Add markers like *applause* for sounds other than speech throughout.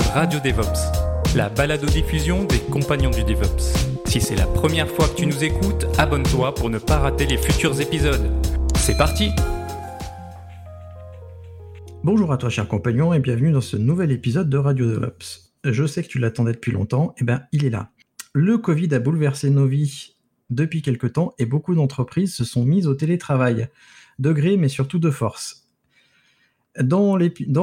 Radio DevOps, la balado-diffusion des compagnons du DevOps. Si c'est la première fois que tu nous écoutes, abonne-toi pour ne pas rater les futurs épisodes. C'est parti! Bonjour à toi, cher compagnon, et bienvenue dans ce nouvel épisode de Radio DevOps. Je sais que tu l'attendais depuis longtemps, et eh bien il est là. Le Covid a bouleversé nos vies depuis quelque temps et beaucoup d'entreprises se sont mises au télétravail, de gré mais surtout de force. Dans,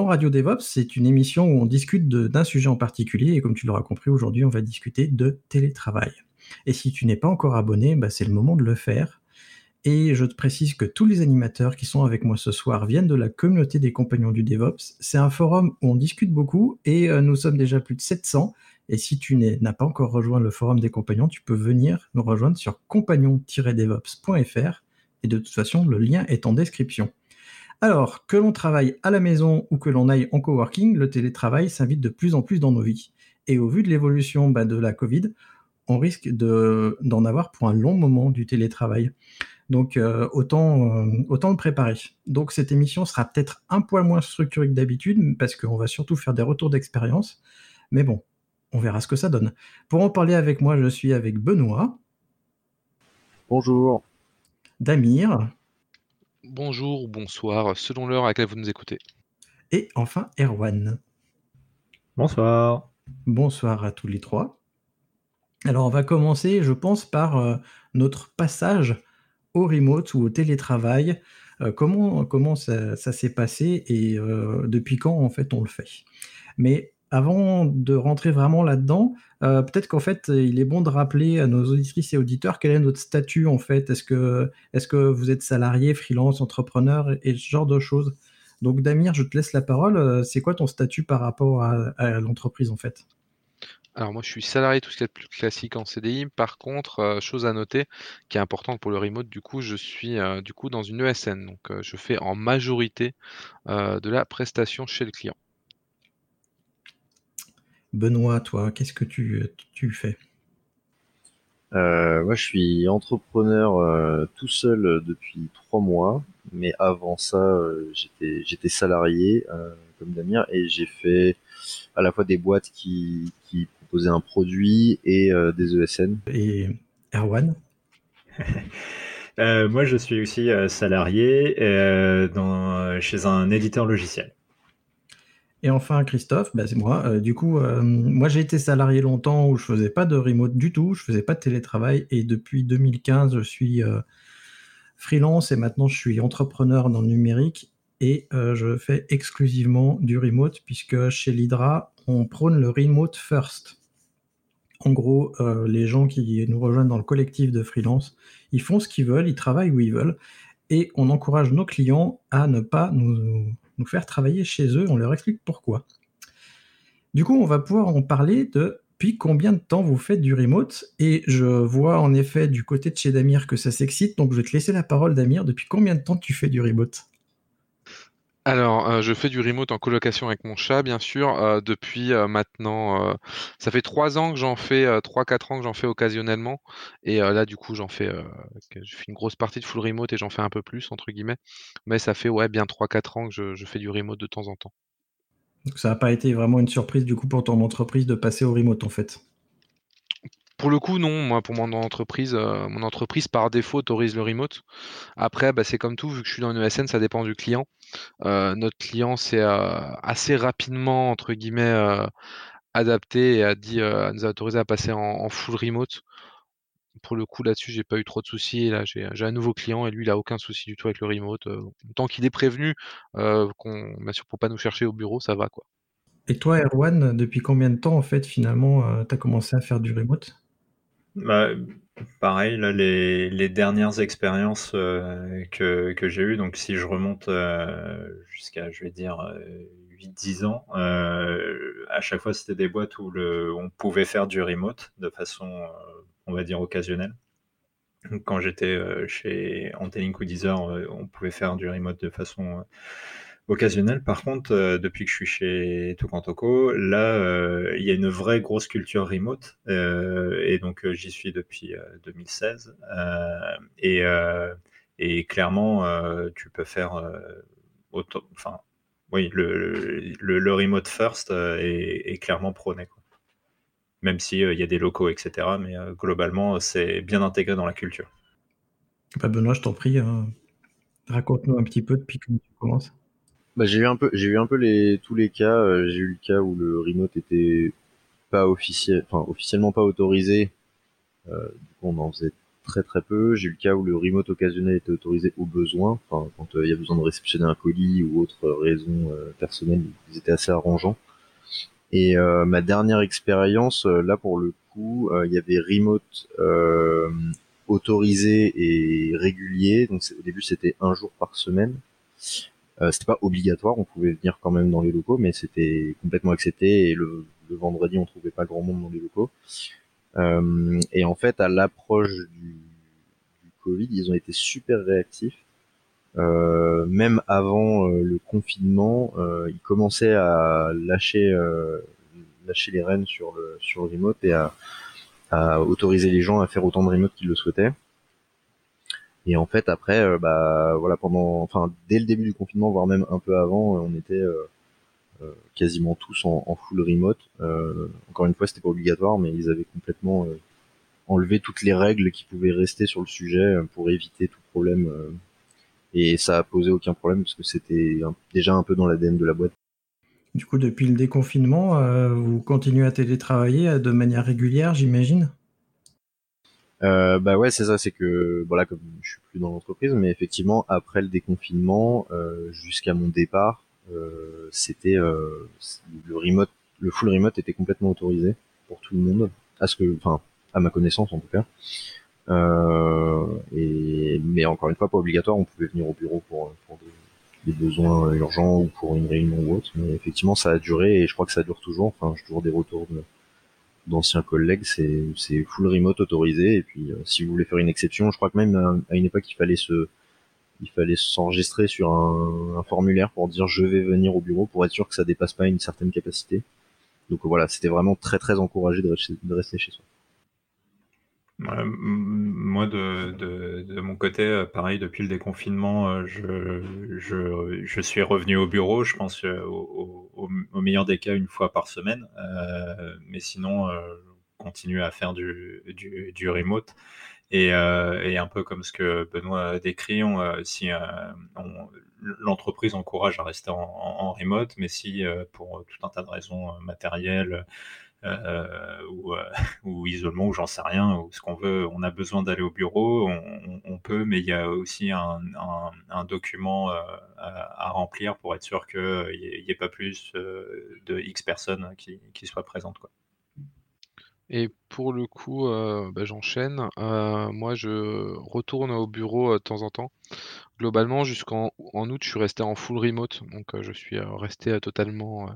Radio DevOps, c'est une émission où on discute d'un sujet en particulier et comme tu l'auras compris, aujourd'hui on va discuter de télétravail. Et si tu n'es pas encore abonné, bah, c'est le moment de le faire. Et je te précise que tous les animateurs qui sont avec moi ce soir viennent de la communauté des compagnons du DevOps. C'est un forum où on discute beaucoup et euh, nous sommes déjà plus de 700. Et si tu n'as pas encore rejoint le forum des compagnons, tu peux venir nous rejoindre sur compagnon-devops.fr. Et de toute façon, le lien est en description. Alors, que l'on travaille à la maison ou que l'on aille en coworking, le télétravail s'invite de plus en plus dans nos vies. Et au vu de l'évolution bah, de la Covid, on risque d'en avoir pour un long moment du télétravail. Donc euh, autant, euh, autant le préparer. Donc cette émission sera peut-être un poil moins structurée que d'habitude, parce qu'on va surtout faire des retours d'expérience. Mais bon, on verra ce que ça donne. Pour en parler avec moi, je suis avec Benoît. Bonjour. Damir. Bonjour ou bonsoir, selon l'heure à laquelle vous nous écoutez. Et enfin, Erwan. Bonsoir. Bonsoir à tous les trois. Alors on va commencer, je pense, par euh, notre passage au remote ou au télétravail. Euh, comment comment ça, s'est passé et euh, depuis quand en fait on le fait? Mais avant de rentrer vraiment là-dedans, euh, peut-être qu'en fait il est bon de rappeler à nos auditrices et auditeurs quel est notre statut en fait. Est-ce que est-ce que vous êtes salarié, freelance, entrepreneur et ce genre de choses? Donc Damir, je te laisse la parole. C'est quoi ton statut par rapport à l'entreprise en fait? Alors moi je suis salarié, tout ce qui est plus classique en CDI. Par contre, euh, chose à noter, qui est importante pour le remote, du coup, je suis euh, du coup dans une ESN. Donc euh, je fais en majorité de la prestation chez le client. Benoît, toi, qu'est-ce que tu, tu fais? Moi, je suis entrepreneur tout seul depuis trois mois, mais avant ça, j'étais j'étais salarié comme Damien et j'ai fait à la fois des boîtes qui, qui proposer un produit et euh, des ESN. Et Erwan? Euh, Moi, je suis aussi euh, salarié dans, chez un éditeur logiciel. Et enfin, Christophe, bah, c'est moi. du coup, moi, j'ai été salarié longtemps où je faisais pas de remote du tout, je faisais pas de télétravail. Et depuis 2015, je suis freelance et maintenant, je suis entrepreneur dans le numérique et je fais exclusivement du remote puisque chez l'Hydra, on prône le remote first. En gros, euh, les gens qui nous rejoignent dans le collectif de freelance, ils font ce qu'ils veulent, ils travaillent où ils veulent, et on encourage nos clients à ne pas nous, faire travailler chez eux. On leur explique pourquoi. Du coup, on va pouvoir en parler de depuis combien de temps vous faites du remote Et je vois en effet du côté de chez Damir que ça s'excite, donc je vais te laisser la parole, Damir. Depuis combien de temps tu fais du remote? Alors, euh, je fais du remote en colocation avec mon chat, bien sûr, euh, depuis euh, maintenant, ça fait trois ans que j'en fais, trois, quatre ans que j'en fais occasionnellement. Et là, du coup, j'en fais, je fais une grosse partie de full remote et j'en fais un peu plus, entre guillemets. Mais ça fait ouais, bien trois, quatre ans que je, je fais du remote de temps en temps. Donc ça n'a pas été vraiment une surprise du coup pour ton entreprise de passer au remote en fait. Pour le coup, non. Moi, pour mon entreprise, euh, mon entreprise par défaut autorise le remote. Après, bah, c'est comme tout, vu que je suis dans une ESN, ça dépend du client. Euh, notre client s'est euh, assez rapidement, entre guillemets, adapté et a dit, nous a autorisé à passer en, full remote. Pour le coup, là-dessus, j'ai pas eu trop de soucis. là, j'ai un nouveau client et lui, il a aucun souci du tout avec le remote. tant qu'il est prévenu, qu'on, bien pour pas nous chercher au bureau, ça va. Et toi, Erwan, depuis combien de temps, en fait, finalement, tu as commencé à faire du remote? Bah, pareil, là, les, dernières expériences euh, que, j'ai eues, donc si je remonte euh, jusqu'à, je vais dire, 8-10 ans, à chaque fois, c'était des boîtes où le, on pouvait faire du remote de façon, on va dire, occasionnelle. Quand j'étais chez Antelink ou Deezer, on pouvait faire du remote de façon occasionnelle. Par contre, euh, depuis que je suis chez Tokantoko, là, euh, il y a une vraie grosse culture remote. Euh, et donc, j'y suis depuis 2016. Et, clairement, tu peux faire auto, enfin, oui, le, remote first est, clairement prôné. Quoi. Même s'il il y a des locaux, etc. Mais globalement, c'est bien intégré dans la culture. Bah Benoît, je t'en prie, hein. raconte-nous un petit peu depuis que tu commences. Bah, j'ai eu un peu, j'ai eu un peu les, tous les cas. Euh, j'ai eu le cas où le remote était pas officiel, enfin officiellement pas autorisé. Euh, du coup, on en faisait très très peu. J'ai eu le cas où le remote occasionnel était autorisé au besoin. Enfin, quand euh, il y a besoin de réceptionner un colis ou autre raison personnelle, ils étaient assez arrangeants. Et ma dernière expérience, là pour le coup, il y avait remote autorisé et régulier. Donc au début c'était un jour par semaine. Euh, c'était pas obligatoire, on pouvait venir quand même dans les locaux, mais c'était complètement accepté. Et le, vendredi, on trouvait pas grand monde dans les locaux. Euh, et en fait, à l'approche du, Covid, ils ont été super réactifs. Euh, même avant le confinement, ils commençaient à lâcher lâcher les rênes sur le sur le remote et à, à autoriser les gens à faire autant de remote qu'ils le souhaitaient. Et en fait, après, euh, bah voilà, pendant, enfin, dès le début du confinement, voire même un peu avant, euh, on était euh, quasiment tous en, full remote. encore une fois, c'était pas obligatoire, mais ils avaient complètement enlevé toutes les règles qui pouvaient rester sur le sujet pour éviter tout problème. et ça a posé aucun problème parce que c'était déjà un peu dans l'ADN de la boîte. Du coup, depuis le déconfinement, vous continuez à télétravailler de manière régulière, j'imagine? Euh, bah ouais, c'est ça, c'est que voilà, comme je suis plus dans l'entreprise, mais effectivement après le déconfinement euh, jusqu'à mon départ, euh, c'était euh, le remote, le full remote était complètement autorisé pour tout le monde, à ce que, enfin, à ma connaissance en tout cas. Euh, et mais encore une fois, pas obligatoire, on pouvait venir au bureau pour, pour des, des, besoins urgents ou pour une réunion ou autre. Mais effectivement, ça a duré et je crois que ça dure toujours. Enfin, j'ai toujours des retours de d'anciens collègues, c'est c'est full remote autorisé. Et puis, euh, si vous voulez faire une exception, je crois que même à, une époque, il fallait se il fallait s'enregistrer sur un, un, formulaire pour dire je vais venir au bureau pour être sûr que ça dépasse pas une certaine capacité. Donc voilà, c'était vraiment très très encouragé de rester chez soi moi, de, mon côté, euh, pareil, depuis le déconfinement, euh, je, suis revenu au bureau, je pense euh, au, meilleur des cas une fois par semaine. Mais sinon, euh, continue à faire du, remote. Et, un peu comme ce que Benoît décrit, si l'entreprise encourage à rester en, remote, mais si pour tout un tas de raisons matérielles, ou, euh, *laughs* ou, isolement, ou j'en sais rien, ou ce qu'on veut, on a besoin d'aller au bureau, on, peut, mais il y a aussi un, document euh, à, remplir pour être sûr qu'il n'y ait, pas plus de X personnes qui, soient présentes. Quoi. Et pour le coup, euh, bah, j'enchaîne. Euh, moi, je retourne au bureau, de temps en temps. Globalement, jusqu'en en août, je suis resté en full remote, donc je suis, resté, totalement,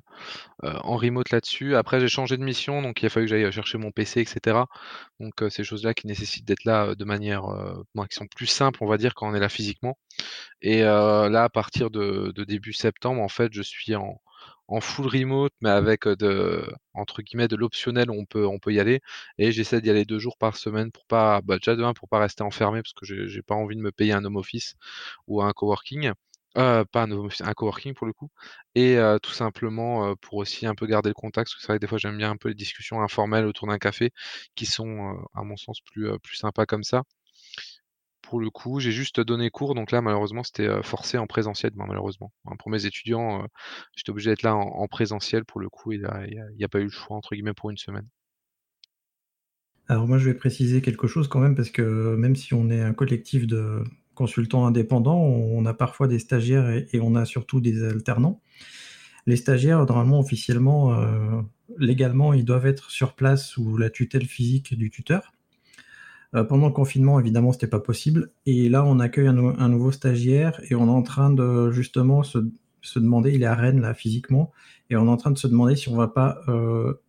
en remote là-dessus. Après, j'ai changé de mission, donc il a fallu que j'aille, chercher mon PC et cetera. Donc ces choses-là qui nécessitent d'être là, de manière, qui sont plus simples, on va dire, quand on est là physiquement. Et là, à partir de de début septembre, en fait, je suis en en full remote, mais avec de entre guillemets «de l'optionnel», on peut on peut y aller. Et j'essaie d'y aller deux jours par semaine pour pas bah, déjà de 1 pour pas rester enfermé parce que j'ai pas envie de me payer un home office ou un coworking, pas un home office, un coworking pour le coup. Et tout simplement, pour aussi un peu garder le contact parce que c'est vrai que des fois j'aime bien un peu les discussions informelles autour d'un café qui sont, à mon sens plus, plus sympas comme ça pour le coup, j'ai juste donné cours, donc là, malheureusement, c'était forcé en présentiel, malheureusement. Hein, pour mes étudiants, j'étais obligé d'être là en, présentiel pour le coup, il n'y a, pas eu le choix, entre guillemets, pour une semaine. Alors moi, je vais préciser quelque chose quand même, parce que même si on est un collectif de consultants indépendants, on a parfois des stagiaires et, on a surtout des alternants. Les stagiaires, normalement, officiellement, légalement, ils doivent être sur place sous la tutelle physique du tuteur. Pendant le confinement, évidemment, c'était pas possible. Et là, on accueille un, nouveau stagiaire et on est en train de justement se, demander, il est à Rennes là physiquement, et on est en train de se demander si on va pas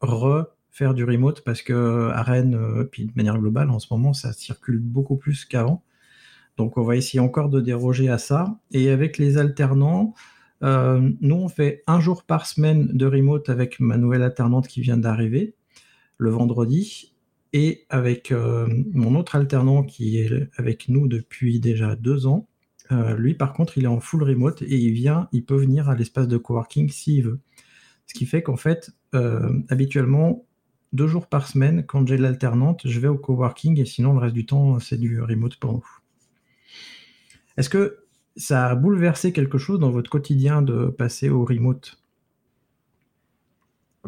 refaire du remote parce que à Rennes, puis de manière globale, en ce moment, ça circule beaucoup plus qu'avant. Donc on va essayer encore de déroger à ça. Et avec les alternants, euh, nous on fait un jour par semaine de remote avec ma nouvelle alternante qui vient d'arriver le vendredi. Et avec euh, mon autre alternant qui est avec nous depuis déjà deux ans, euh, lui par contre il est en full remote et il vient, il peut venir à l'espace de coworking s'il veut. Ce qui fait qu'en fait, habituellement, deux jours par semaine, quand j'ai l'alternante, je vais au coworking et sinon le reste du temps c'est du remote pour nous. Est-ce que ça a bouleversé quelque chose dans votre quotidien de passer au remote?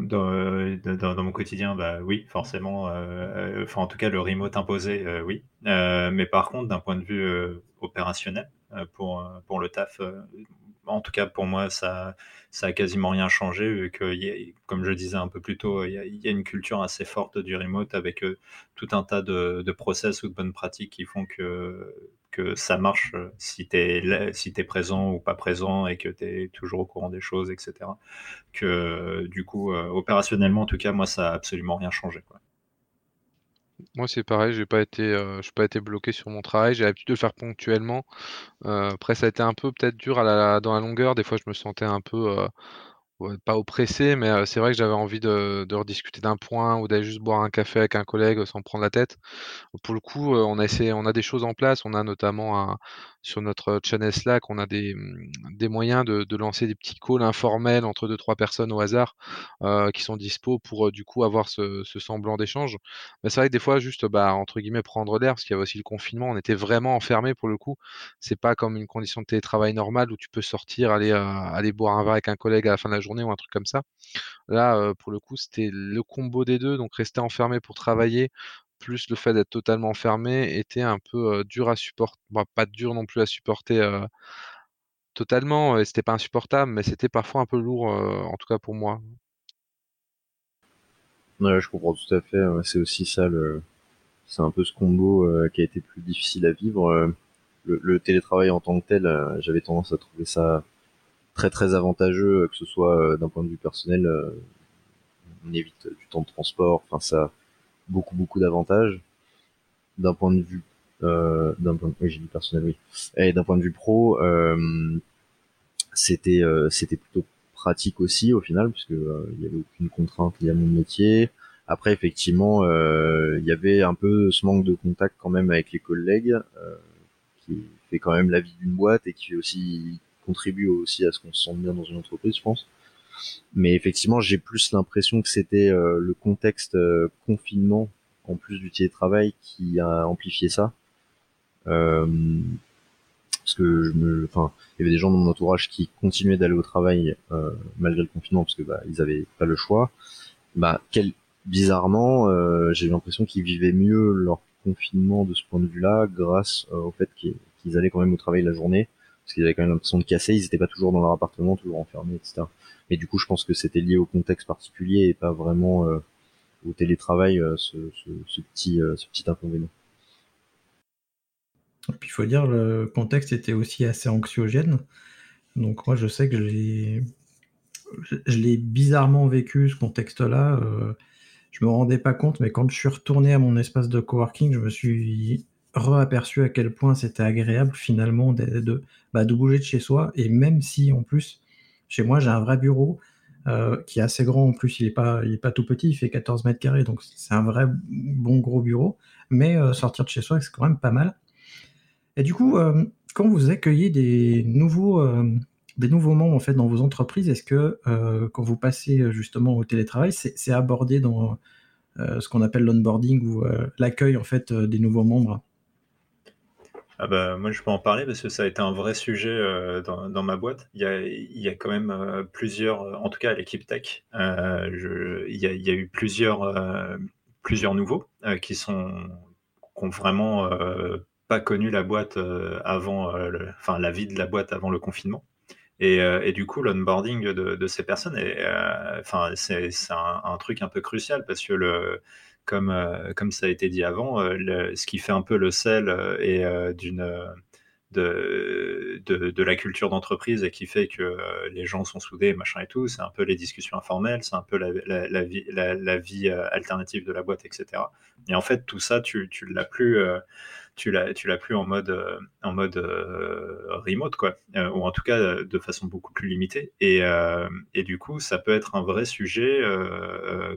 Dans, mon quotidien, bah oui, forcément. Euh, euh, en tout cas, le remote imposé, euh, oui. mais par contre, d'un point de vue opérationnel, pour, pour le taf, en tout cas pour moi, ça, ça a quasiment rien changé, vu que, comme je disais un peu plus tôt, il y, a, une culture assez forte du remote avec tout un tas de process ou de bonnes pratiques qui font que que ça marche euh, si tu es, si es présent ou pas présent et que tu es toujours au courant des choses, etc. Que du coup, euh, opérationnellement, en tout cas, moi, ça a absolument rien changé. Moi, c'est pareil, j'ai pas été, euh, pas été bloqué sur mon travail. J'ai l'habitude de le faire ponctuellement. après, ça a été un peu peut-être dur dans la longueur. Des fois, je me sentais un peu pas oppressé, mais c'est vrai que j'avais envie de, de rediscuter d'un point ou d'aller juste boire un café avec un collègue sans prendre la tête. Pour le coup, on a essayé, on a des choses en place. On a notamment un, sur notre channel Slack, on a des, mmh, des moyens de, lancer des petits calls informels entre deux trois personnes au hasard qui sont dispo pour du coup avoir ce, semblant d'échange. Mais c'est vrai que des fois, juste bah, entre guillemets prendre l'air, parce qu'il y avait aussi le confinement, on était vraiment enfermé pour le coup. C'est pas comme une condition de télétravail normale où tu peux sortir, aller boire un verre avec un collègue à la fin de la journée ou un truc comme ça. Là, pour le coup, c'était le combo des deux, donc rester enfermé pour travailler, plus le fait d'être totalement fermé était un peu dur à supporter, pas dur non plus à supporter totalement, et c'était pas insupportable, mais c'était parfois un peu lourd, en tout cas pour moi. Ouais, je comprends tout à fait. C'est aussi ça le, c'est un peu ce combo qui a été plus difficile à vivre. Le, télétravail en tant que tel, j'avais tendance à trouver ça très très avantageux, que ce soit d'un point de vue personnel, on évite du temps de transport, enfin ça, beaucoup beaucoup d'avantages. D'un point de vue euh, d'un point oui, j'ai dit personnel oui. Et d'un point de vue pro euh, c'était euh, c'était plutôt pratique aussi au final puisque euh, il y avait aucune contrainte liée à mon métier. Après effectivement il y avait un peu ce manque de contact quand même avec les collègues qui fait quand même la vie d'une boîte et qui aussi contribue aussi à ce qu'on se sente bien dans une entreprise je pense mais effectivement, j'ai plus l'impression que c'était euh, le contexte euh, confinement en plus du télétravail qui a amplifié ça. Euh, parce que je me, enfin, il y avait des gens dans mon entourage qui continuaient d'aller au travail malgré le confinement parce que bah, ils avaient pas le choix. Bah, quel, bizarrement, j'ai eu l'impression qu'ils vivaient mieux leur confinement de ce point de vue-là grâce au fait qu'ils allaient quand même au travail la journée parce qu'ils avaient quand même l'impression de casser, ils étaient pas toujours dans leur appartement, toujours enfermés, etc. Mais du coup, je pense que c'était lié au contexte particulier et pas vraiment euh, au télétravail, euh, ce, petit, euh, ce petit inconvénient. Et puis il faut dire, le contexte était aussi assez anxiogène. Donc moi, je sais que je l'ai bizarrement vécu, ce contexte-là. je me rendais pas compte, mais quand je suis retourné à mon espace de coworking, je me suis re-aperçu à quel point c'était agréable finalement de, bah, de, bouger de chez soi. Et même si en plus chez moi, j'ai un vrai bureau euh, qui est assez grand. En plus, il n'est pas, il pas tout petit, il fait 14 mètres carrés. Donc, c'est un vrai bon gros bureau. Mais euh, sortir de chez soi, c'est quand même pas mal. Et du coup, euh, quand vous accueillez des nouveaux, des nouveaux membres en fait, dans vos entreprises, est-ce que quand vous passez justement au télétravail, c'est abordé dans ce qu'on appelle l'onboarding ou l'accueil en fait, des nouveaux membres? Ah bah, moi, je peux en parler parce que ça a été un vrai sujet euh, dans, ma boîte. Il y a, quand même euh, plusieurs, euh, en tout cas à l'équipe tech, il, y a, eu plusieurs, plusieurs nouveaux qui sont qui ont vraiment pas connu la boîte avant, enfin la vie de la boîte avant le confinement. Et, du coup, l'onboarding de, ces personnes, est, enfin c'est un, truc un peu crucial parce que le comme, comme ça a été dit avant, ce qui fait un peu le sel et d'une de, de, la culture d'entreprise et qui fait que les gens sont soudés, machin et tout. C'est un peu les discussions informelles, c'est un peu la, vie, la, vie alternative de la boîte, etc. Et en fait, tout ça, tu, tu l'as plus tu plus en mode euh, en mode euh, remote quoi euh, ou en tout cas de façon beaucoup plus limitée et, et du coup ça peut être un vrai sujet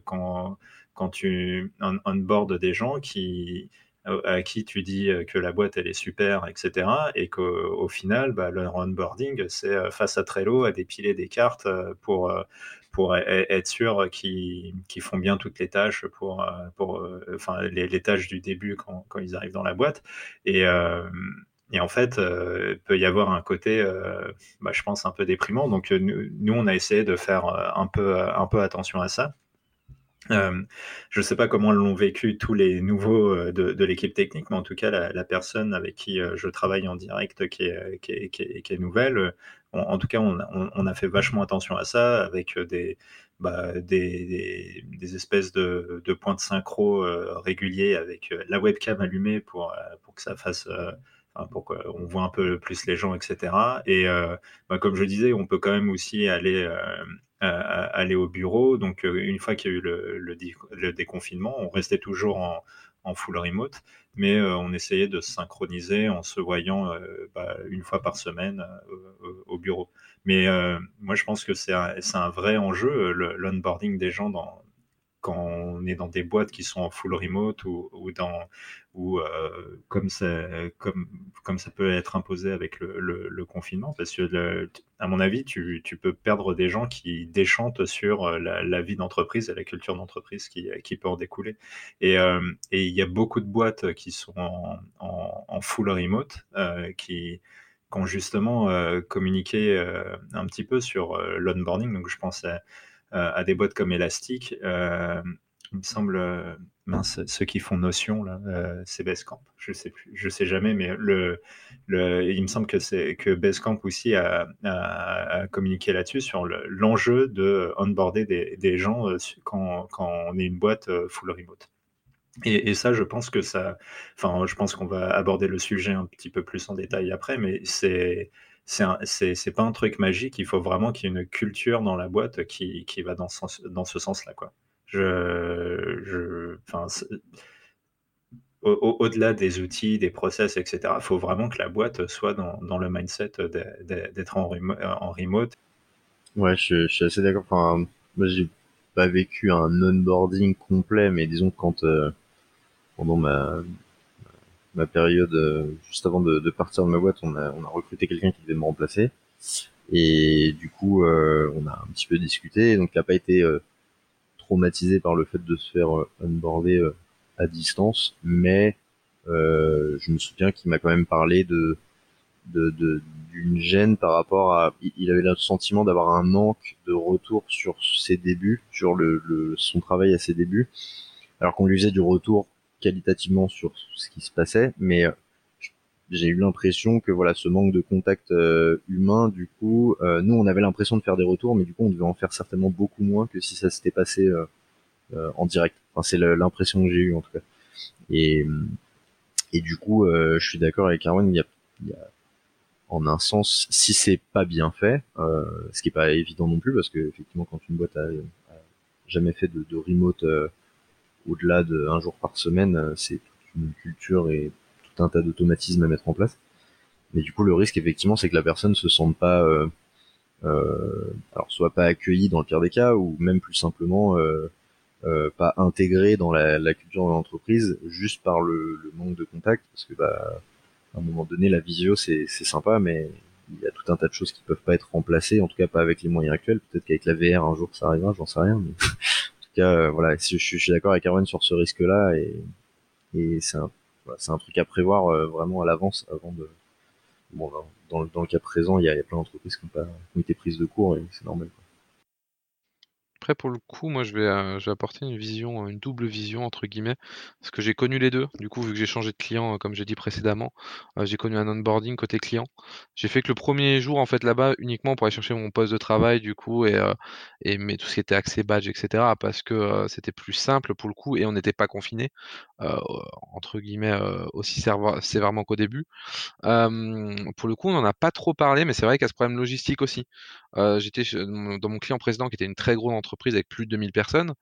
quand quand tu on, des gens qui à qui tu dis que la boîte elle est super, etc. Et qu'au final, bah, leur onboarding, c'est face à Trello à dépiler des cartes pour, pour e-, e-, être sûr qu'ils font bien toutes les tâches pour, pour enfin, les, tâches du début quand, quand, ils arrivent dans la boîte. Et, et en fait, il peut y avoir un côté, bah, je pense, un peu déprimant. Donc, nous, on a essayé de faire un peu, un peu attention à ça. Je ne sais pas comment l'ont vécu tous les nouveaux de, l'équipe technique, mais en tout cas, la, personne avec qui je travaille en direct qui est, nouvelle, en tout cas, on, a fait vachement attention à ça avec des, bah, des, espèces de, points de synchro réguliers avec la webcam allumée pour, pour que ça fasse. pour qu'on voit un peu plus les gens, etc. Et bah, comme je disais, on peut quand même aussi aller aller au bureau. Donc, euh, une fois qu'il y a eu le, déconfinement, on restait toujours en, en full remote, mais euh, on essayait de se synchroniser en se voyant euh, bah, une fois par semaine au bureau. Mais moi, je pense que c'est un, un, vrai enjeu, l'onboarding des gens dans, quand on est dans des boîtes qui sont en full remote ou, ou dans ou euh, comme ça comme comme ça peut être imposé avec le, le, confinement parce que à mon avis tu, tu, peux perdre des gens qui déchantent sur euh, la, vie d'entreprise et la culture d'entreprise qui, qui peut en découler. Et, euh, et il y a beaucoup de boîtes qui sont en, en, full remote qui qui ont justement communiqué un petit peu sur l'onboarding. Donc je pense à à des boîtes comme Elastic. Euh, il me semble, euh, mince, ceux qui font Notion, là, c'est Basecamp. Je sais plus, je sais jamais, mais le, le, il me semble que c'est que Basecamp aussi a, communiqué là-dessus sur l'enjeu de onboarder des, gens quand, quand, on est une boîte full remote. Et, et, ça, je pense que ça, enfin, je pense qu'on va aborder le sujet un petit peu plus en détail après, mais c'est c'est pas un truc magique. Il faut vraiment qu'il y ait une culture dans la boîte qui, qui va dans ce, sens, dans ce sens-là. Quoi. Je, je, au-delà des outils, des process, etc., il faut vraiment que la boîte soit dans, dans le mindset d'être en, en, remote. Ouais, je, je suis assez d'accord. Enfin, moi, j'ai pas vécu un onboarding complet, mais disons que quand euh, pendant ma, ma période euh, juste avant de, de, partir de ma boîte, on a, on a recruté quelqu'un qui devait me remplacer. Et du coup, euh, on a un petit peu discuté. Donc, il n'a pas été euh, traumatisé par le fait de se faire onboarder à distance, mais je me souviens qu'il m'a quand même parlé de d'une de, gêne par rapport à il avait le sentiment d'avoir un manque de retour sur ses débuts sur le, le son travail à ses débuts alors qu'on lui faisait du retour qualitativement sur ce qui se passait, mais euh, j'ai eu l'impression que voilà ce manque de contact euh, humain du coup euh, nous on avait l'impression de faire des retours mais du coup on devait en faire certainement beaucoup moins que si ça s'était passé en direct. Enfin c'est l'impression que j'ai eu en tout cas. Et et du coup je suis d'accord avec Arwen il y a, il y a en un sens si c'est pas bien fait ce qui est pas évident non plus parce que effectivement quand une boîte a, jamais fait de, de remote au-delà d'un jour par semaine, euh, c'est toute une culture et tout un tas d'automatismes à mettre en place. Mais du coup, le risque, effectivement, c'est que la personne se sente pas, euh, euh, alors soit pas accueillie dans le pire des cas, ou même plus simplement euh, euh, pas intégrée dans la, culture de l'entreprise, juste par le, le, manque de contact, parce que bah, à un moment donné, la visio, c'est sympa, mais il y a tout un tas de choses qui peuvent pas être remplacées, en tout cas pas avec les moyens actuels. Peut-être qu'avec la VR un jour ça arrivera, j'en sais rien. Mais *laughs* cas, euh, voilà, je, je, suis d'accord avec Erwan sur ce risque-là et, et c'est un, voilà, un truc à prévoir euh, vraiment à l'avance avant de. Bon, dans, dans, le cas présent, il y a, plein d'entreprises qui, qui ont été prises de court et c'est normal. Après, pour le coup, moi, je vais, euh, je vais apporter une vision, une double vision, entre guillemets, parce que j'ai connu les deux. Du coup, vu que j'ai changé de client, euh, comme j'ai dit précédemment, euh, j'ai connu un onboarding côté client. J'ai fait que le premier jour, en fait, là-bas, uniquement pour aller chercher mon poste de travail, du coup, et, et tout ce qui était accès badge, etc., parce que c'était plus simple pour le coup, et on n'était pas confiné, entre guillemets, aussi sévèrement qu'au début. pour le coup, on n'en a pas trop parlé, mais c'est vrai qu'il y a ce problème logistique aussi. J'étais dans mon client précédent, qui était une très grosse entreprise avec plus de 2000 personnes,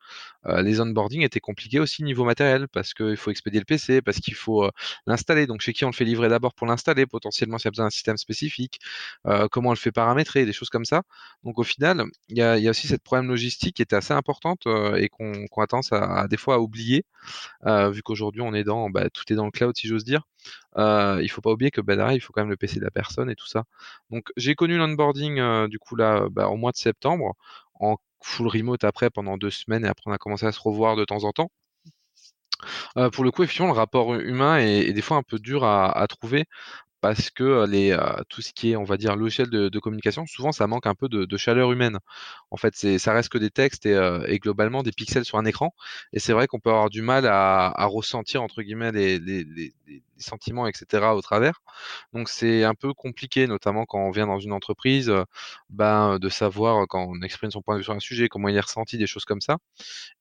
euh, les onboarding étaient compliqués aussi niveau matériel parce qu'il faut expédier le PC, parce qu'il faut euh, l'installer. Donc chez qui on le fait livrer d'abord pour l'installer, potentiellement s'il y a besoin d'un système spécifique, euh, comment on le fait paramétrer, des choses comme ça. Donc au final, il y a, aussi cette problème logistique qui était assez importante et qu'on a tendance à, des fois à oublier, vu qu'aujourd'hui on est dans, bah, tout est dans le cloud si j'ose dire. Il faut pas oublier que bah, derrière, il faut quand même le PC de la personne et tout ça. Donc j'ai connu l'onboarding du coup bah, au mois de septembre en full remote après pendant deux semaines et après on a commencé à se revoir de temps en temps. Euh, pour le coup, effectivement, le rapport humain est, des fois un peu dur à, trouver parce que tout ce qui est, on va dire, logiciel de, communication, souvent ça manque un peu de, chaleur humaine. En fait, ça reste que des textes et, globalement des pixels sur un écran. Et c'est vrai qu'on peut avoir du mal à, ressentir, entre guillemets, les, sentiments, etc. au travers. Donc c'est un peu compliqué, notamment quand on vient dans une entreprise, ben, de savoir quand on exprime son point de vue sur un sujet, comment il est ressenti, des choses comme ça.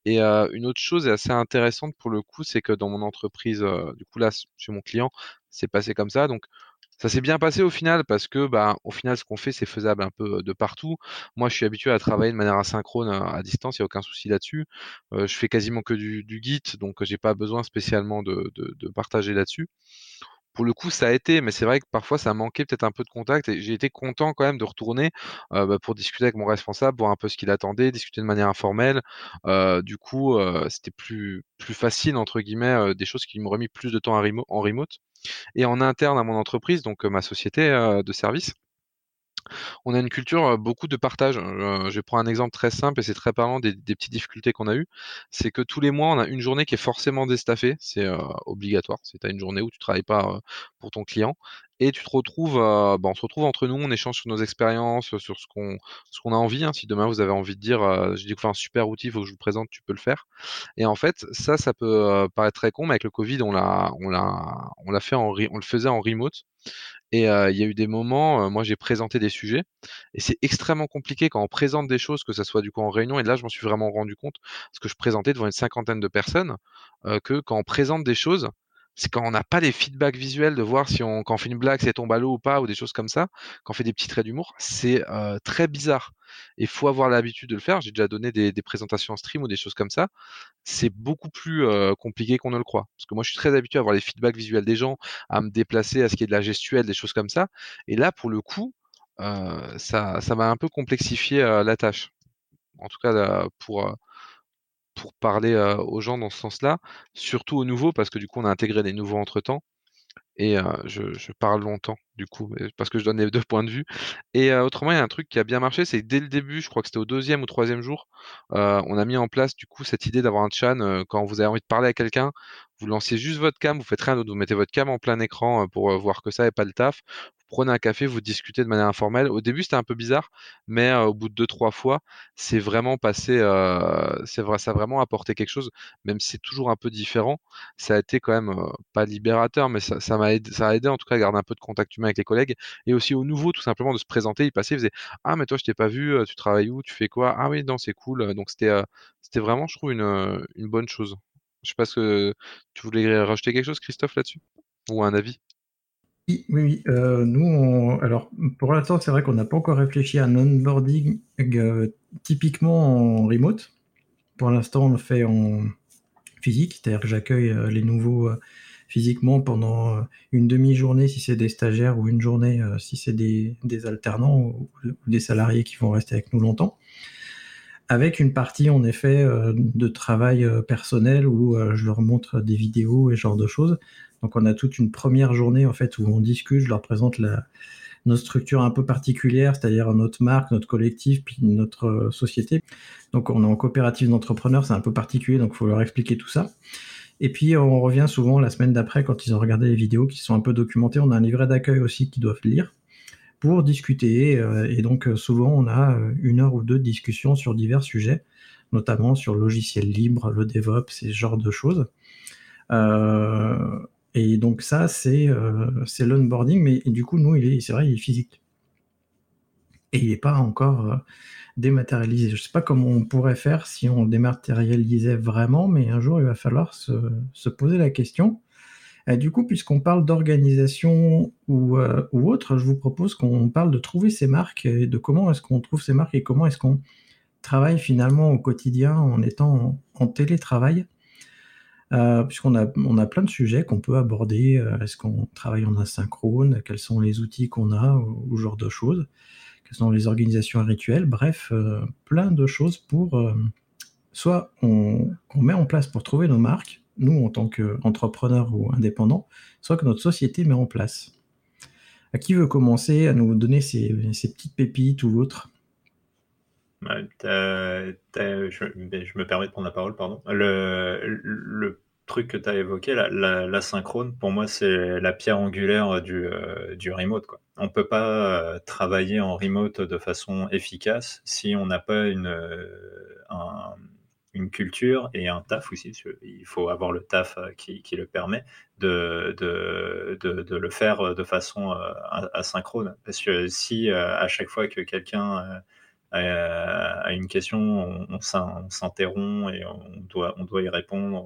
Et une autre chose assez intéressante pour le coup, c'est que dans mon entreprise, du coup là, chez mon client, c'est passé comme ça. Donc ça s'est bien passé au final parce que, bah, au final, ce qu'on fait, c'est faisable un peu de partout. Moi, je suis habitué à travailler de manière asynchrone à distance, il n'y a aucun souci là-dessus. je fais quasiment que du, Git, donc j'ai pas besoin spécialement de, partager là-dessus. Pour le coup, ça a été, mais c'est vrai que parfois ça manquait peut-être un peu de contact et j'ai été content quand même de retourner bah, pour discuter avec mon responsable, voir un peu ce qu'il attendait, discuter de manière informelle. du coup, c'était plus, facile, entre guillemets, des choses qui m'ont remis plus de temps en remote. Et en interne à mon entreprise, donc ma société de service, on a une culture beaucoup de partage. je vais prendre un exemple très simple et c'est très parlant des, petites difficultés qu'on a eues. C'est que tous les mois, on a une journée qui est forcément déstaffée. C'est obligatoire. C'est à une journée où tu travailles pas pour ton client et tu te retrouves, bah, on se retrouve entre nous, on échange sur nos expériences, sur ce qu'on a envie. Hein. Si demain vous avez envie de dire, j'ai découvert un super outil, il faut que je vous présente, tu peux le faire. Et en fait, ça, ça peut paraître très con, mais avec le Covid, on on fait en on le faisait en remote. Et il y a eu des moments, moi j'ai présenté des sujets, et c'est extrêmement compliqué quand on présente des choses, que ça soit du coup en réunion, et là je m'en suis vraiment rendu compte, parce que je présentais devant une cinquantaine de personnes, que quand on présente des choses, c'est quand on n'a pas les feedbacks visuels de voir si on, quand on fait une blague, c'est tombe à l'eau ou pas, ou des choses comme ça, quand on fait des petits traits d'humour, c'est très bizarre. Il faut avoir l'habitude de le faire. J'ai déjà donné des, présentations en stream ou des choses comme ça. C'est beaucoup plus compliqué qu'on ne le croit. Parce que moi, je suis très habitué à avoir les feedbacks visuels des gens, à me déplacer, à ce qui est de la gestuelle, des choses comme ça. Et là, pour le coup, ça, ça m'a un peu complexifié la tâche. En tout cas, pour pour parler aux gens dans ce sens-là, surtout aux nouveaux, parce que du coup, on a intégré des nouveaux entre-temps. Et je, parle longtemps, du coup, parce que je donne les deux points de vue. Et autrement, il y a un truc qui a bien marché, c'est que dès le début, je crois que c'était au deuxième ou troisième jour, on a mis en place, du coup, cette idée d'avoir un chat quand vous avez envie de parler à quelqu'un, vous lancez juste votre cam, vous faites rien d'autre, vous mettez votre cam en plein écran pour voir que ça et pas le taf prenez un café, vous discutez de manière informelle. Au début, c'était un peu bizarre, mais au bout de deux, trois fois, c'est vraiment passé, c'est vrai, ça a vraiment apporté quelque chose, même si c'est toujours un peu différent. Ça a été quand même pas libérateur, mais ça, m'a aidé, ça a aidé en tout cas à garder un peu de contact humain avec les collègues et aussi au nouveau, tout simplement, de se présenter. Il passait, il faisait Ah, mais toi, je t'ai pas vu, tu travailles où, tu fais quoi? Ah, oui, non, c'est cool. Donc, c'était, c'était vraiment, je trouve, une, une bonne chose. Je sais pas ce que tu voulais rajouter quelque chose, Christophe, là-dessus? Ou un avis? Oui, oui, euh, nous, alors pour l'instant, c'est vrai qu'on n'a pas encore réfléchi à un onboarding euh, typiquement en remote. Pour l'instant, on le fait en physique, c'est-à-dire que j'accueille euh, les nouveaux physiquement pendant une demi-journée si c'est des stagiaires ou une journée si c'est des, alternants ou, des salariés qui vont rester avec nous longtemps. Avec une partie en effet de travail personnel où je leur montre des vidéos et ce genre de choses donc on a toute une première journée en fait où on discute, je leur présente la, notre structure un peu particulière, c'est-à-dire notre marque, notre collectif, puis notre euh, société. Donc on est en coopérative d'entrepreneurs, c'est un peu particulier, donc il faut leur expliquer tout ça. Et puis on revient souvent la semaine d'après quand ils ont regardé les vidéos qui sont un peu documentées. On a un livret d'accueil aussi qu'ils doivent lire. Pour discuter. et donc souvent on a une heure ou deux de discussion sur divers sujets, notamment sur le logiciel libre, le DevOps, ce genre de choses. et donc ça, c'est l'onboarding, mais du coup, nous, c'est vrai, il est physique. Et il n'est pas encore dématérialisé. Je sais pas comment on pourrait faire si on dématérialisait vraiment, mais un jour, il va falloir se, poser la question. Du coup, puisqu'on parle d'organisation ou, euh, ou, autre, je vous propose qu'on parle de trouver ces marques et de comment est-ce qu'on trouve ces marques et comment est-ce qu'on travaille finalement au quotidien en étant en, télétravail. Euh, puisqu'on a, on a plein de sujets qu'on peut aborder. Euh, est-ce qu'on travaille en asynchrone Quels sont les outils qu'on a ou, ce genre de choses dans les organisations rituelles, bref, euh, plein de choses pour euh, soit on, met en place pour trouver nos marques, nous en tant qu'entrepreneurs ou indépendants, soit que notre société met en place. À qui veut commencer à nous donner ces, petites pépites ou autres? Je, me permets de prendre la parole, pardon. Le, truc que tu as évoqué, la, synchrone, pour moi, c'est la pierre angulaire du, euh, remote. On ne peut pas euh, travailler en remote de façon efficace si on n'a pas une, euh, une culture et un taf aussi. Il faut avoir le taf qui, qui le permet de, de, de, le faire de façon asynchrone. Parce que si à chaque fois que quelqu'un a une question, on, s'interrompt et on doit, on doit y répondre.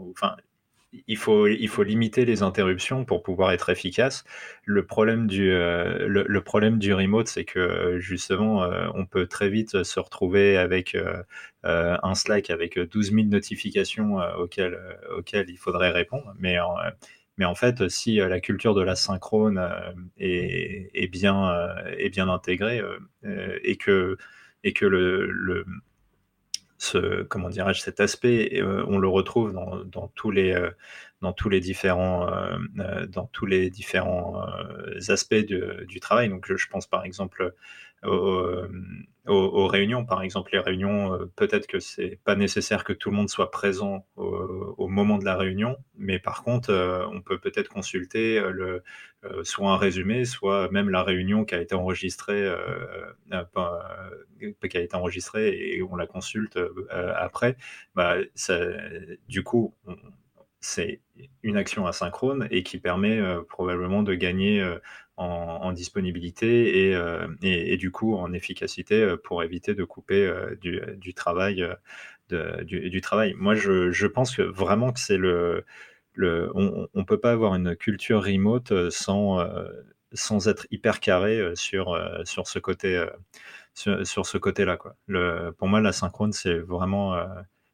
Il faut, il faut limiter les interruptions pour pouvoir être efficace. Le problème du, euh, le, problème du remote, c'est que justement, euh, on peut très vite se retrouver avec euh, un Slack avec 12 000 notifications auxquelles, auxquelles il faudrait répondre. Mais en, mais en fait, si la culture de la synchrone est, est, bien, est bien intégrée et que, et que le ce, comment dirais-je, cet aspect, euh, on le retrouve dans, dans tous les, euh, dans tous les différents, euh, dans tous les différents aspects du travail. Donc, je, je, pense par exemple aux, réunions. Par exemple, les réunions, euh, peut-être que c'est pas nécessaire que tout le monde soit présent au, moment de la réunion, mais par contre, euh, on peut peut-être consulter euh, le, soit un résumé, soit même la réunion qui a été enregistrée, qui a été enregistrée et on la consulte après. Bah, ça, du coup, c'est une action asynchrone et qui permet probablement de gagner en, disponibilité euh, et, et, du coup en efficacité euh, pour éviter de couper euh, du, travail. Du, travail. Moi, je, je, pense que vraiment que c'est le, le, on ne peut pas avoir une culture remote sans, sans être hyper carré sur, sur ce côté sur, ce côté-là. Quoi. Le, pour moi, la synchrone, c'est vraiment.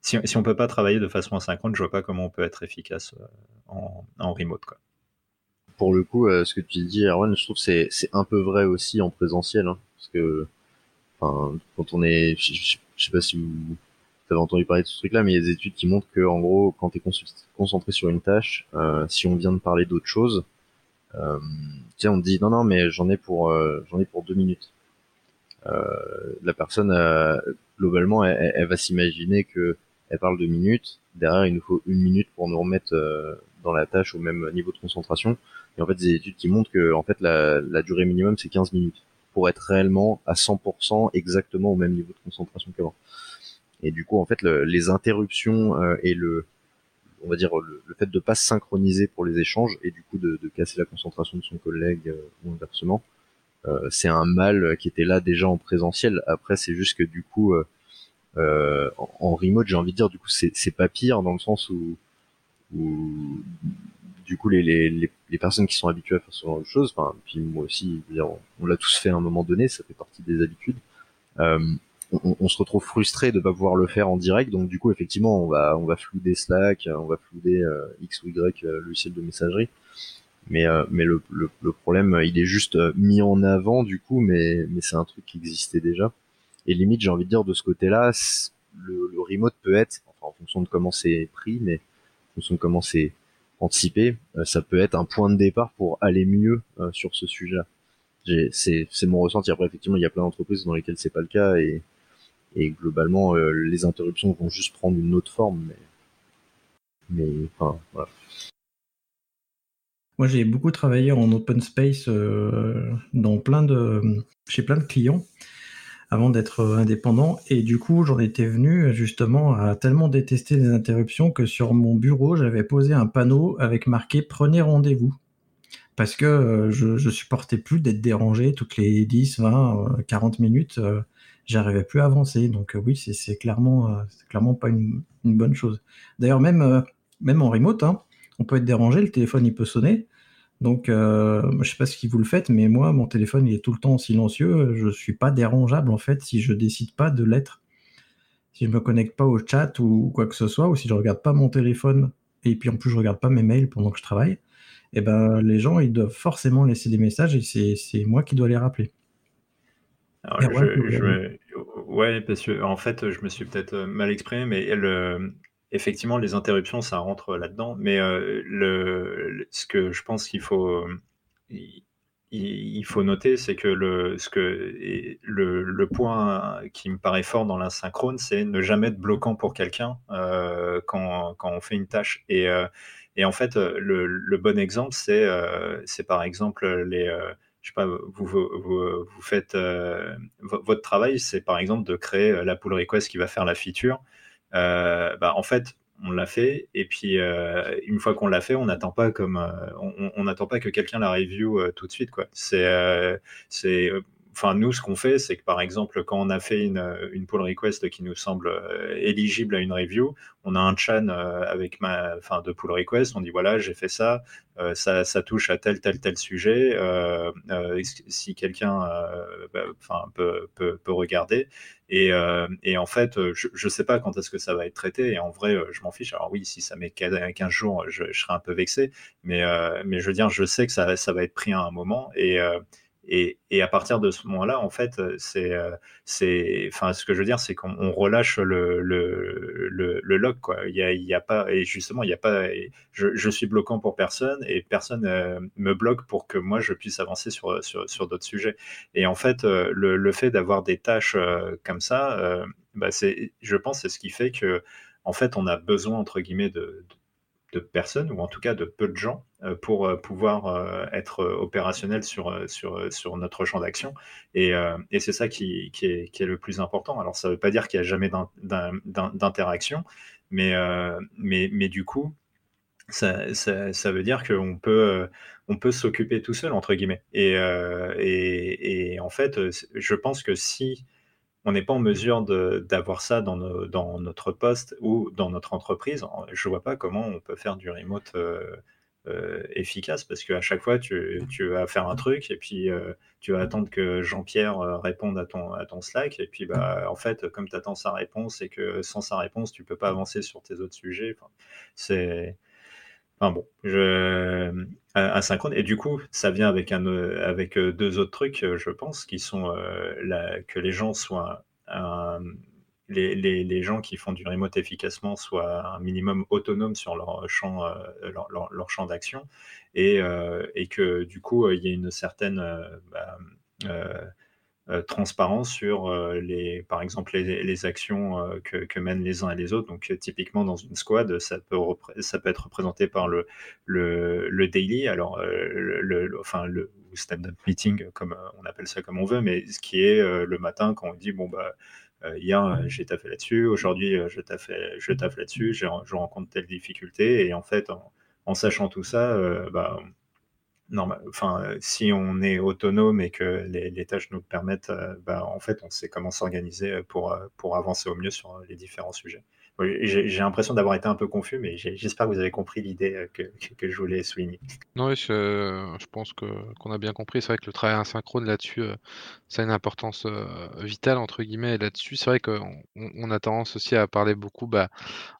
si, si on peut pas travailler de façon asynchrone, je vois pas comment on peut être efficace en, en remote. Quoi pour le coup, euh, ce que tu dis, Erwan, je trouve que c'est un peu vrai aussi en présentiel, hein, parce que, enfin, quand on est, je, sais pas si vous, avez entendu parler de ce truc-là, mais il y a des études qui montrent que, en gros, quand tu es concentré sur une tâche, euh, si on vient de parler d'autre chose, euh, tiens, on te dit non, non, mais j'en ai pour, euh, j'en ai pour deux minutes. La personne, globalement, elle va s'imaginer que elle parle de minutes. Derrière, il nous faut une minute pour nous remettre dans la tâche au même niveau de concentration. Et en fait, des études qui montrent que en fait la, durée minimum c'est 15 minutes pour être réellement à 100% exactement au même niveau de concentration qu'avant. Et du coup, en fait, le, les interruptions euh, et le, on va dire le, fait de pas se synchroniser pour les échanges et du coup de, de casser la concentration de son collègue euh, ou inversement, euh, c'est un mal qui était là déjà en présentiel. Après, c'est juste que du coup, euh, en, remote, j'ai envie de dire, du coup, c'est pas pire dans le sens où, où du coup les, les, les, personnes qui sont habituées à faire ce genre de choses, enfin puis moi aussi, on, l'a tous fait à un moment donné, ça fait partie des habitudes. Euh, on, on, se retrouve frustré de pas pouvoir le faire en direct, donc du coup effectivement on va on va flouder Slack, on va flouder euh, X ou Y euh, logiciel de messagerie, mais euh, mais le, le, le, problème il est juste euh, mis en avant du coup, mais mais c'est un truc qui existait déjà. Et limite j'ai envie de dire de ce côté-là, le, remote peut être, en fonction de comment c'est pris, mais en fonction de comment c'est anticiper, euh, ça peut être un point de départ pour aller mieux euh, sur ce sujet-là. C'est mon ressenti. Après, effectivement, il y a plein d'entreprises dans lesquelles c'est pas le cas et, et globalement, euh, les interruptions vont juste prendre une autre forme. Mais, mais enfin, voilà. Moi, j'ai beaucoup travaillé en open space dans plein de, chez plein de clients avant d'être indépendant. Et du coup, j'en étais venu justement à tellement détester les interruptions que sur mon bureau, j'avais posé un panneau avec marqué Prenez rendez-vous. Parce que je, je supportais plus d'être dérangé toutes les 10, 20, 40 minutes. J'arrivais plus à avancer. Donc oui, c'est clairement, clairement pas une, bonne chose. D'ailleurs, même, même en remote, hein, on peut être dérangé, le téléphone il peut sonner. Donc, euh, je sais pas si vous le faites, mais moi, mon téléphone, il est tout le temps silencieux. Je suis pas dérangeable, en fait, si je décide pas de l'être. Si je me connecte pas au chat ou quoi que ce soit, ou si je regarde pas mon téléphone, et puis en plus, je regarde pas mes mails pendant que je travaille, eh ben, les gens, ils doivent forcément laisser des messages et c'est moi qui dois les rappeler. Alors, je, ouais, parce que en fait, je me suis peut-être mal exprimé, mais le, effectivement, les interruptions, ça rentre là-dedans. Mais euh, ce que je pense qu'il faut, il, faut noter, c'est que, le, ce que le, le, point qui me paraît fort dans l'asynchrone, c'est ne jamais être bloquant pour quelqu'un euh, quand, quand, on fait une tâche. Et, euh, et en fait, le, le bon exemple, c'est c'est par exemple les je sais pas, vous, vous, vous faites votre travail, c'est par exemple de créer la pull request qui va faire la feature. Euh, bah, en fait, on l'a fait et puis euh, une fois qu'on l'a fait, on n'attend pas comme euh, on n'attend pas que quelqu'un la review tout de suite quoi. C'est c'est enfin nous ce qu'on fait c'est que par exemple quand on a fait une, une pull request qui nous semble éligible à une review on a un chan avec ma enfin de pull request on dit voilà j'ai fait ça ça, ça, touche à tel tel tel sujet si quelqu'un bah, peut, peut, peut, regarder et, euh, et, en fait, euh, je ne sais pas quand est-ce que ça va être traité. Et en vrai, euh, je m'en fiche. Alors oui, si ça met 15 jours, je, je serai un peu vexé. Mais, mais je veux dire, je sais que ça, ça va être pris à un moment. Et, et, à partir de ce moment-là, en fait, c'est, c'est, enfin, ce que je veux dire, c'est qu'on relâche le, le, le, le log, quoi. Il y a, y a pas, et justement, il n'y a pas, je, suis bloquant pour personne et personne me bloque pour que moi je puisse avancer sur, sur, sur d'autres sujets. Et en fait, le, le fait d'avoir des tâches comme ça, bah c'est, je pense, c'est ce qui fait que, en fait, on a besoin entre guillemets de, de personnes, ou en tout cas de peu de gens, euh, pour euh, pouvoir euh, être opérationnel sur, sur, sur notre champ d'action. Et, et c'est ça qui, qui, est, qui, est, le plus important. Alors ça ne veut pas dire qu'il n'y a jamais d'interaction, mais, mais, mais du coup, ça, ça, veut dire qu'on peut, on peut s'occuper tout seul, entre guillemets. Et, et, et, en fait, je pense que si on n'est pas en mesure d'avoir ça dans, dans, notre poste ou dans notre entreprise, je vois pas comment on peut faire du remote euh, euh, efficace parce qu'à chaque fois, tu, vas faire un truc et puis euh, tu vas attendre que Jean-Pierre réponde à ton, à ton Slack. Et puis, bah, en fait, comme tu attends sa réponse et que sans sa réponse, tu peux pas avancer sur tes autres sujets, c'est Enfin bon, je, asynchrone. Et du coup, ça vient avec, un, avec deux autres trucs, je pense, qui sont que les gens soient. Les, gens qui font du remote efficacement soient un minimum autonomes sur leur champ, leur, leur, champ d'action et, et, que du coup, il y ait une certaine. Bah, euh, transparent sur euh, les, par exemple les, actions euh, que, que, mènent les uns et les autres. Donc typiquement dans une squad, ça peut, ça peut être représenté par le, le, le daily, alors le, enfin le stand-up meeting, comme on appelle ça comme on veut, mais ce qui est le matin quand on dit bon bah hier j'ai taffé là-dessus, aujourd'hui je taffe, je taffe là-dessus, je rencontre telle difficulté. Et en fait en, sachant tout ça, bah, enfin, euh, si on est autonome et que les, tâches nous permettent, euh, bah, en fait, on sait comment s'organiser pour, euh, pour avancer au mieux sur les différents sujets. J'ai l'impression d'avoir été un peu confus, mais j'espère que vous avez compris l'idée euh, que, je voulais souligner. Non, je, je pense qu'on a bien compris. C'est vrai que le travail asynchrone là-dessus, euh, ça a une importance euh, vitale, entre guillemets, là-dessus. C'est vrai qu'on on a tendance aussi à parler beaucoup, bah,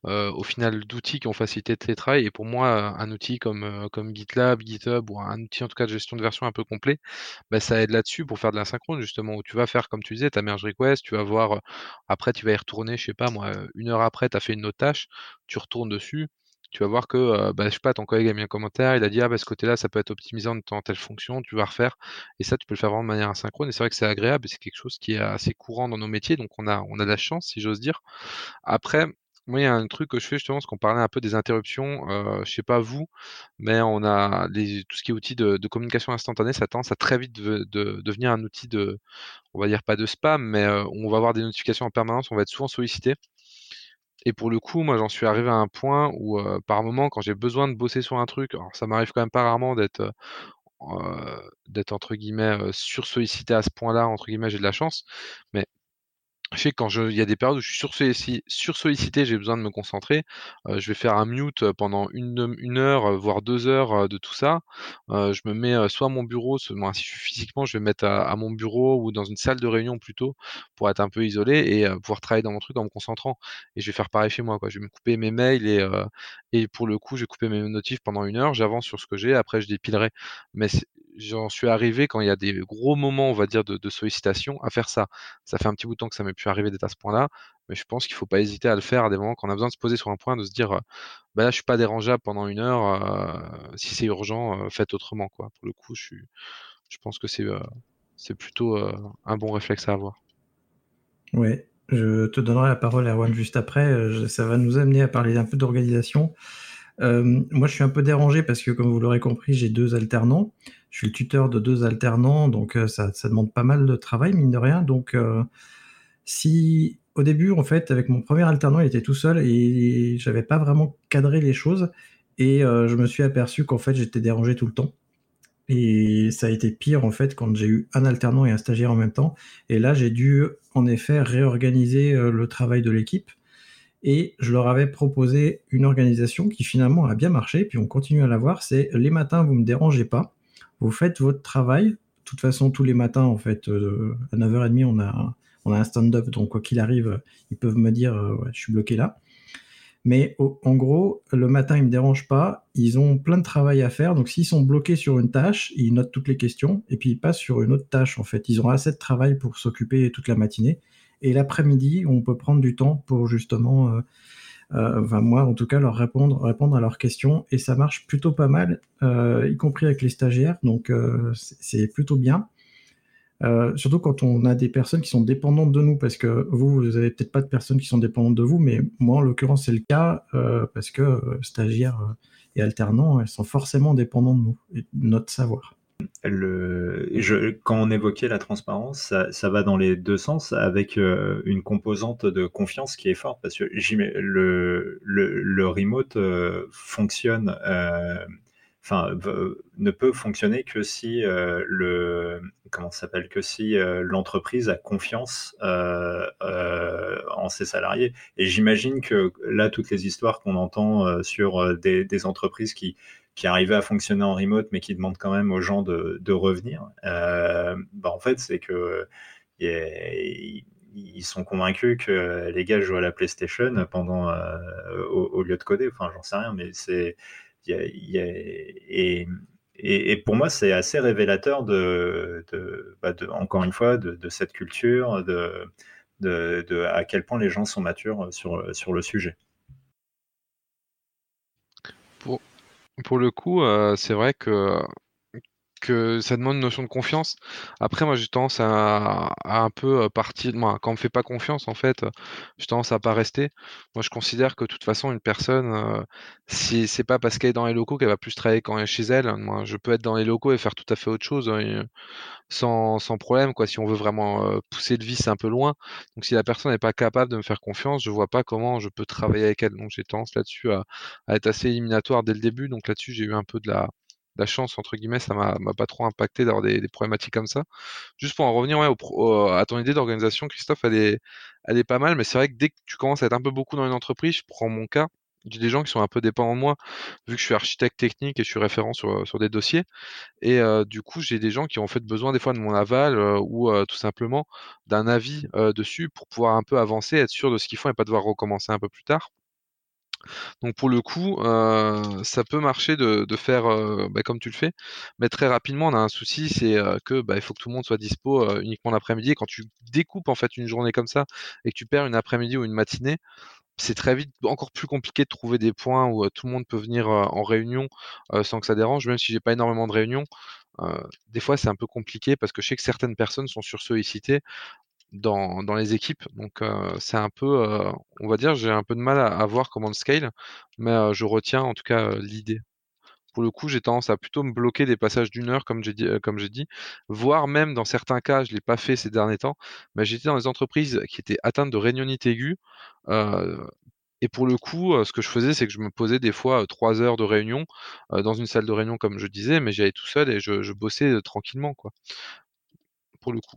au final, d'outils qui ont facilité le télétravail. Et pour moi, un outil comme, comme GitLab, GitHub, ou un outil en tout cas de gestion de version un peu complet, bah, ça aide là-dessus pour faire de l'asynchrone, justement, où tu vas faire, comme tu disais, ta merge request, tu vas voir, après, tu vas y retourner, je sais pas moi, une heure après, tu as fait une autre tâche, tu retournes dessus, tu vas voir que, bah, je sais pas, ton collègue a mis un commentaire, il a dit, ah, bah, ce côté-là, ça peut être optimisé en telle fonction, tu vas refaire. Et ça, tu peux le faire vraiment de manière asynchrone. Et c'est vrai que c'est agréable, c'est quelque chose qui est assez courant dans nos métiers, donc on a, on a de la chance, si j'ose dire. Après, moi, il y a un truc que je fais justement, parce qu'on parlait un peu des interruptions. Euh, je sais pas vous, mais on a tout ce qui est outil de, communication instantanée, ça tend à très vite de, devenir un outil de, on va dire pas de spam, mais euh, on va avoir des notifications en permanence, on va être souvent sollicité. Et pour le coup, moi, j'en suis arrivé à un point où, par moment, quand j'ai besoin de bosser sur un truc, alors ça m'arrive quand même pas rarement d'être d'être entre guillemets sur sollicité à ce point-là, entre guillemets, j'ai de la chance, mais que quand il y a des périodes où je suis sursollicité, j'ai besoin de me concentrer, euh, je vais faire un mute, pendant une une heure, voire deux heures, de tout ça. Je me mets, soit à mon bureau, si je suis physiquement, je vais me mettre à mon bureau ou dans une salle de réunion plutôt, pour être un peu isolé et pouvoir travailler dans mon truc en me concentrant et je vais faire pareil chez moi, quoi. Je vais me couper mes mails et et pour le coup, je vais couper mes notifs pendant une heure, j'avance sur ce que j'ai, après je dépilerai. Mais j'en suis arrivé quand il y a des gros moments, on va dire, de, sollicitation, à faire ça. Ça fait un petit bout de temps que ça m'est pu arriver d'être à ce point-là, mais je pense qu'il ne faut pas hésiter à le faire à des moments quand on a besoin de se poser sur un point, de se dire, euh, là, je suis pas dérangeable pendant une heure. Euh, si c'est urgent, euh, faites autrement, quoi. Pour le coup, je pense que c'est, c'est plutôt un bon réflexe à avoir. Ouais, je te donnerai la parole, Erwan, juste après. Ça va nous amener à parler un peu d'organisation. Euh, moi, je suis un peu dérangé parce que, comme vous l'aurez compris, j'ai deux alternants. Je suis le tuteur de deux alternants, donc euh, ça, demande pas mal de travail, mine de rien. Donc, euh, si au début, en fait, avec mon premier alternant, il était tout seul et j'avais pas vraiment cadré les choses, et je me suis aperçu qu'en fait, j'étais dérangé tout le temps. Et ça a été pire en fait quand j'ai eu un alternant et un stagiaire en même temps. Et là, j'ai dû en effet réorganiser le travail de l'équipe et je leur avais proposé une organisation qui finalement a bien marché, puis on continue à l'avoir, c'est les matins, vous ne me dérangez pas, vous faites votre travail. De toute façon, tous les matins, en fait, euh, à 9h30, on a, on a un stand-up, donc quoi qu'il arrive, ils peuvent me dire, euh, je suis bloqué là. Mais en gros, le matin, ils ne me dérangent pas, ils ont plein de travail à faire, donc s'ils sont bloqués sur une tâche, ils notent toutes les questions, et puis ils passent sur une autre tâche, en fait. Ils ont assez de travail pour s'occuper toute la matinée. Et l'après-midi, on peut prendre du temps pour justement, euh, enfin moi en tout cas, leur répondre, répondre à leurs questions. Et ça marche plutôt pas mal, euh, y compris avec les stagiaires. Donc c'est plutôt bien. surtout quand on a des personnes qui sont dépendantes de nous, parce que vous, vous avez peut-être pas de personnes qui sont dépendantes de vous, mais moi, en l'occurrence, c'est le cas, parce que stagiaires et alternants, elles sont forcément dépendants de nous et de notre savoir quand on évoquait la transparence, ça, va dans les deux sens avec euh, une composante de confiance qui est forte parce que le, remote euh, fonctionne, euh, enfin, ne peut fonctionner que si le, comment s'appelle, que si l'entreprise a confiance en ses salariés. Et j'imagine que là, toutes les histoires qu'on entend sur des entreprises qui qui arrivait à fonctionner en remote, mais qui demande quand même aux gens de, revenir, euh, bah en fait, c'est que ils sont convaincus que les gars jouent à la PlayStation pendant euh, au, lieu de coder. Enfin, j'en sais rien, mais c'est et, et, pour moi, c'est assez révélateur de, de, bah encore une fois, de, cette culture, de, de, à quel point les gens sont matures sur, sur le sujet. Pour le coup, euh, c'est vrai que que ça demande une notion de confiance. Après, moi, j'ai tendance à, un peu euh, partir. Moi, quand on me fait pas confiance, en fait, j'ai tendance à pas rester. Moi, je considère que de toute façon, une personne, euh, si c'est pas parce qu'elle est dans les locaux qu'elle va plus travailler quand elle est chez elle. Moi, je peux être dans les locaux et faire tout à fait autre chose hein, sans, sans problème, quoi. Si on veut vraiment euh, pousser le vice un peu loin. Donc, si la personne n'est pas capable de me faire confiance, je vois pas comment je peux travailler avec elle. Donc, j'ai tendance là-dessus à, à être assez éliminatoire dès le début. Donc, là-dessus, j'ai eu un peu de la la chance, entre guillemets, ça m'a pas trop impacté d'avoir des, problématiques comme ça. Juste pour en revenir à ton idée d'organisation, Christophe, elle est, pas mal, mais c'est vrai que dès que tu commences à être un peu beaucoup dans une entreprise, je prends mon cas, j'ai des gens qui sont un peu dépendants de moi, vu que je suis architecte technique et je suis référent sur, sur des dossiers. Et euh, du coup, j'ai des gens qui ont fait besoin des fois de mon aval euh, ou euh, tout simplement d'un avis dessus pour pouvoir un peu avancer, être sûr de ce qu'ils font et pas devoir recommencer un peu plus tard. Donc pour le coup, euh, ça peut marcher de, faire euh, bah, comme tu le fais, mais très rapidement, on a un souci, c'est euh, que bah, faut que tout le monde soit dispo uniquement l'après-midi. Quand tu découpes en fait une journée comme ça et que tu perds une après-midi ou une matinée, c'est très vite encore plus compliqué de trouver des points où tout le monde peut venir en réunion sans que ça dérange, même si j'ai pas énormément de réunions. des fois, c'est un peu compliqué parce que je sais que certaines personnes sont sur sollicitées dans, dans les équipes. Donc c'est un peu, on va dire, j'ai un peu de mal à, voir comment le scale, mais je retiens en tout cas l'idée. Pour le coup, j'ai tendance à plutôt me bloquer des passages d'une heure, comme j'ai dit, comme j'ai dit, voire même dans certains cas, je l'ai pas fait ces derniers temps, mais j'étais dans des entreprises qui étaient atteintes de réunionite aiguë. et pour le coup, ce que je faisais, c'est que je me posais des fois trois heures de réunion dans une salle de réunion, comme je disais, mais j'allais tout seul et je, je bossais tranquillement, quoi. Pour le coup.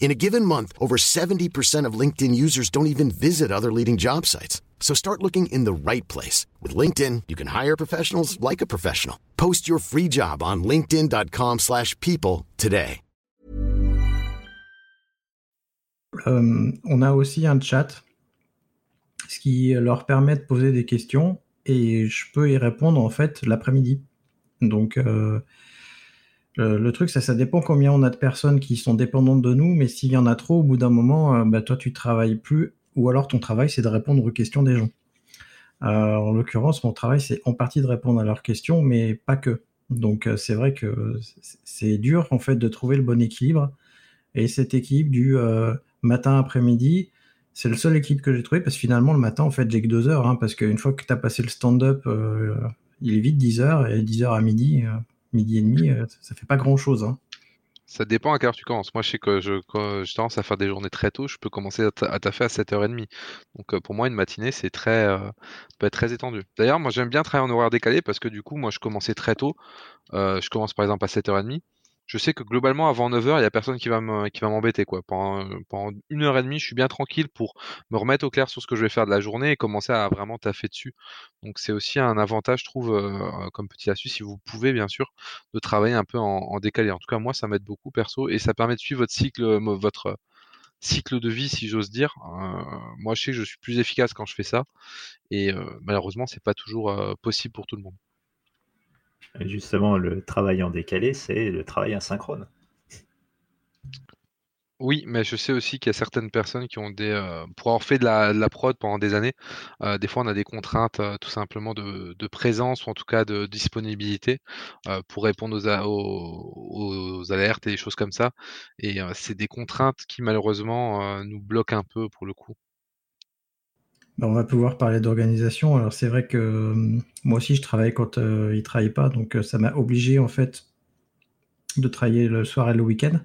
In a given month, over 70% of LinkedIn users don't even visit other leading job sites. So start looking in the right place. With LinkedIn, you can hire professionals like a professional. Post your free job on linkedin.com slash people today. Euh, on a aussi un chat, ce qui leur permet de poser des questions et je peux y répondre en fait l'après-midi. Donc... Euh, le, truc, ça, dépend combien on a de personnes qui sont dépendantes de nous, mais s'il y en a trop, au bout d'un moment, euh, bah, toi, tu travailles plus, ou alors ton travail, c'est de répondre aux questions des gens. Euh, en l'occurrence, mon travail, c'est en partie de répondre à leurs questions, mais pas que. Donc, euh, c'est vrai que c'est dur, en fait, de trouver le bon équilibre. Et cette équipe du matin après-midi, c'est le seul équipe que j'ai trouvé, parce que finalement, le matin, en fait, j'ai que deux heures, hein, parce qu'une fois que tu as passé le stand-up, il est vite 10 heures, et 10 heures à midi midi et demi, euh, ça fait pas grand chose. Hein. Ça dépend à quelle heure tu commences. Moi, je sais que je, quand tendance à faire des journées très tôt, je peux commencer à taffer à 7h30. Donc, euh, pour moi, une matinée, c'est très, euh, peut être très étendu. D'ailleurs, moi, j'aime bien travailler en horaire décalé parce que du coup, moi, je commençais très tôt. je commence par exemple à 7h30 je sais que globalement, avant 9h, il y a personne qui va m'embêter, quoi. Pendant, pendant une heure et demie, je suis bien tranquille pour me remettre au clair sur ce que je vais faire de la journée et commencer à vraiment taffer dessus. Donc c'est aussi un avantage, je trouve, euh, comme petit astuce, si vous pouvez, bien sûr, de travailler un peu en, décalé. En tout cas, moi, ça m'aide beaucoup perso et ça permet de suivre votre cycle, votre cycle de vie, si j'ose dire. Euh, moi, je sais que je suis plus efficace quand je fais ça et euh, malheureusement, c'est pas toujours possible pour tout le monde. Justement, le travail en décalé, c'est le travail asynchrone. Oui, mais je sais aussi qu'il y a certaines personnes qui ont des, euh, pour avoir fait de la, prod pendant des années, euh, des fois on a des contraintes euh, tout simplement de, présence ou en tout cas de disponibilité pour répondre aux, aux, alertes et des choses comme ça. Et c'est des contraintes qui malheureusement nous bloquent un peu pour le coup. Bah, on va pouvoir parler d'organisation. Alors c'est vrai que euh, moi aussi je travaille quand euh, il ne travaille pas, donc euh, ça m'a obligé en fait de travailler le soir et le week-end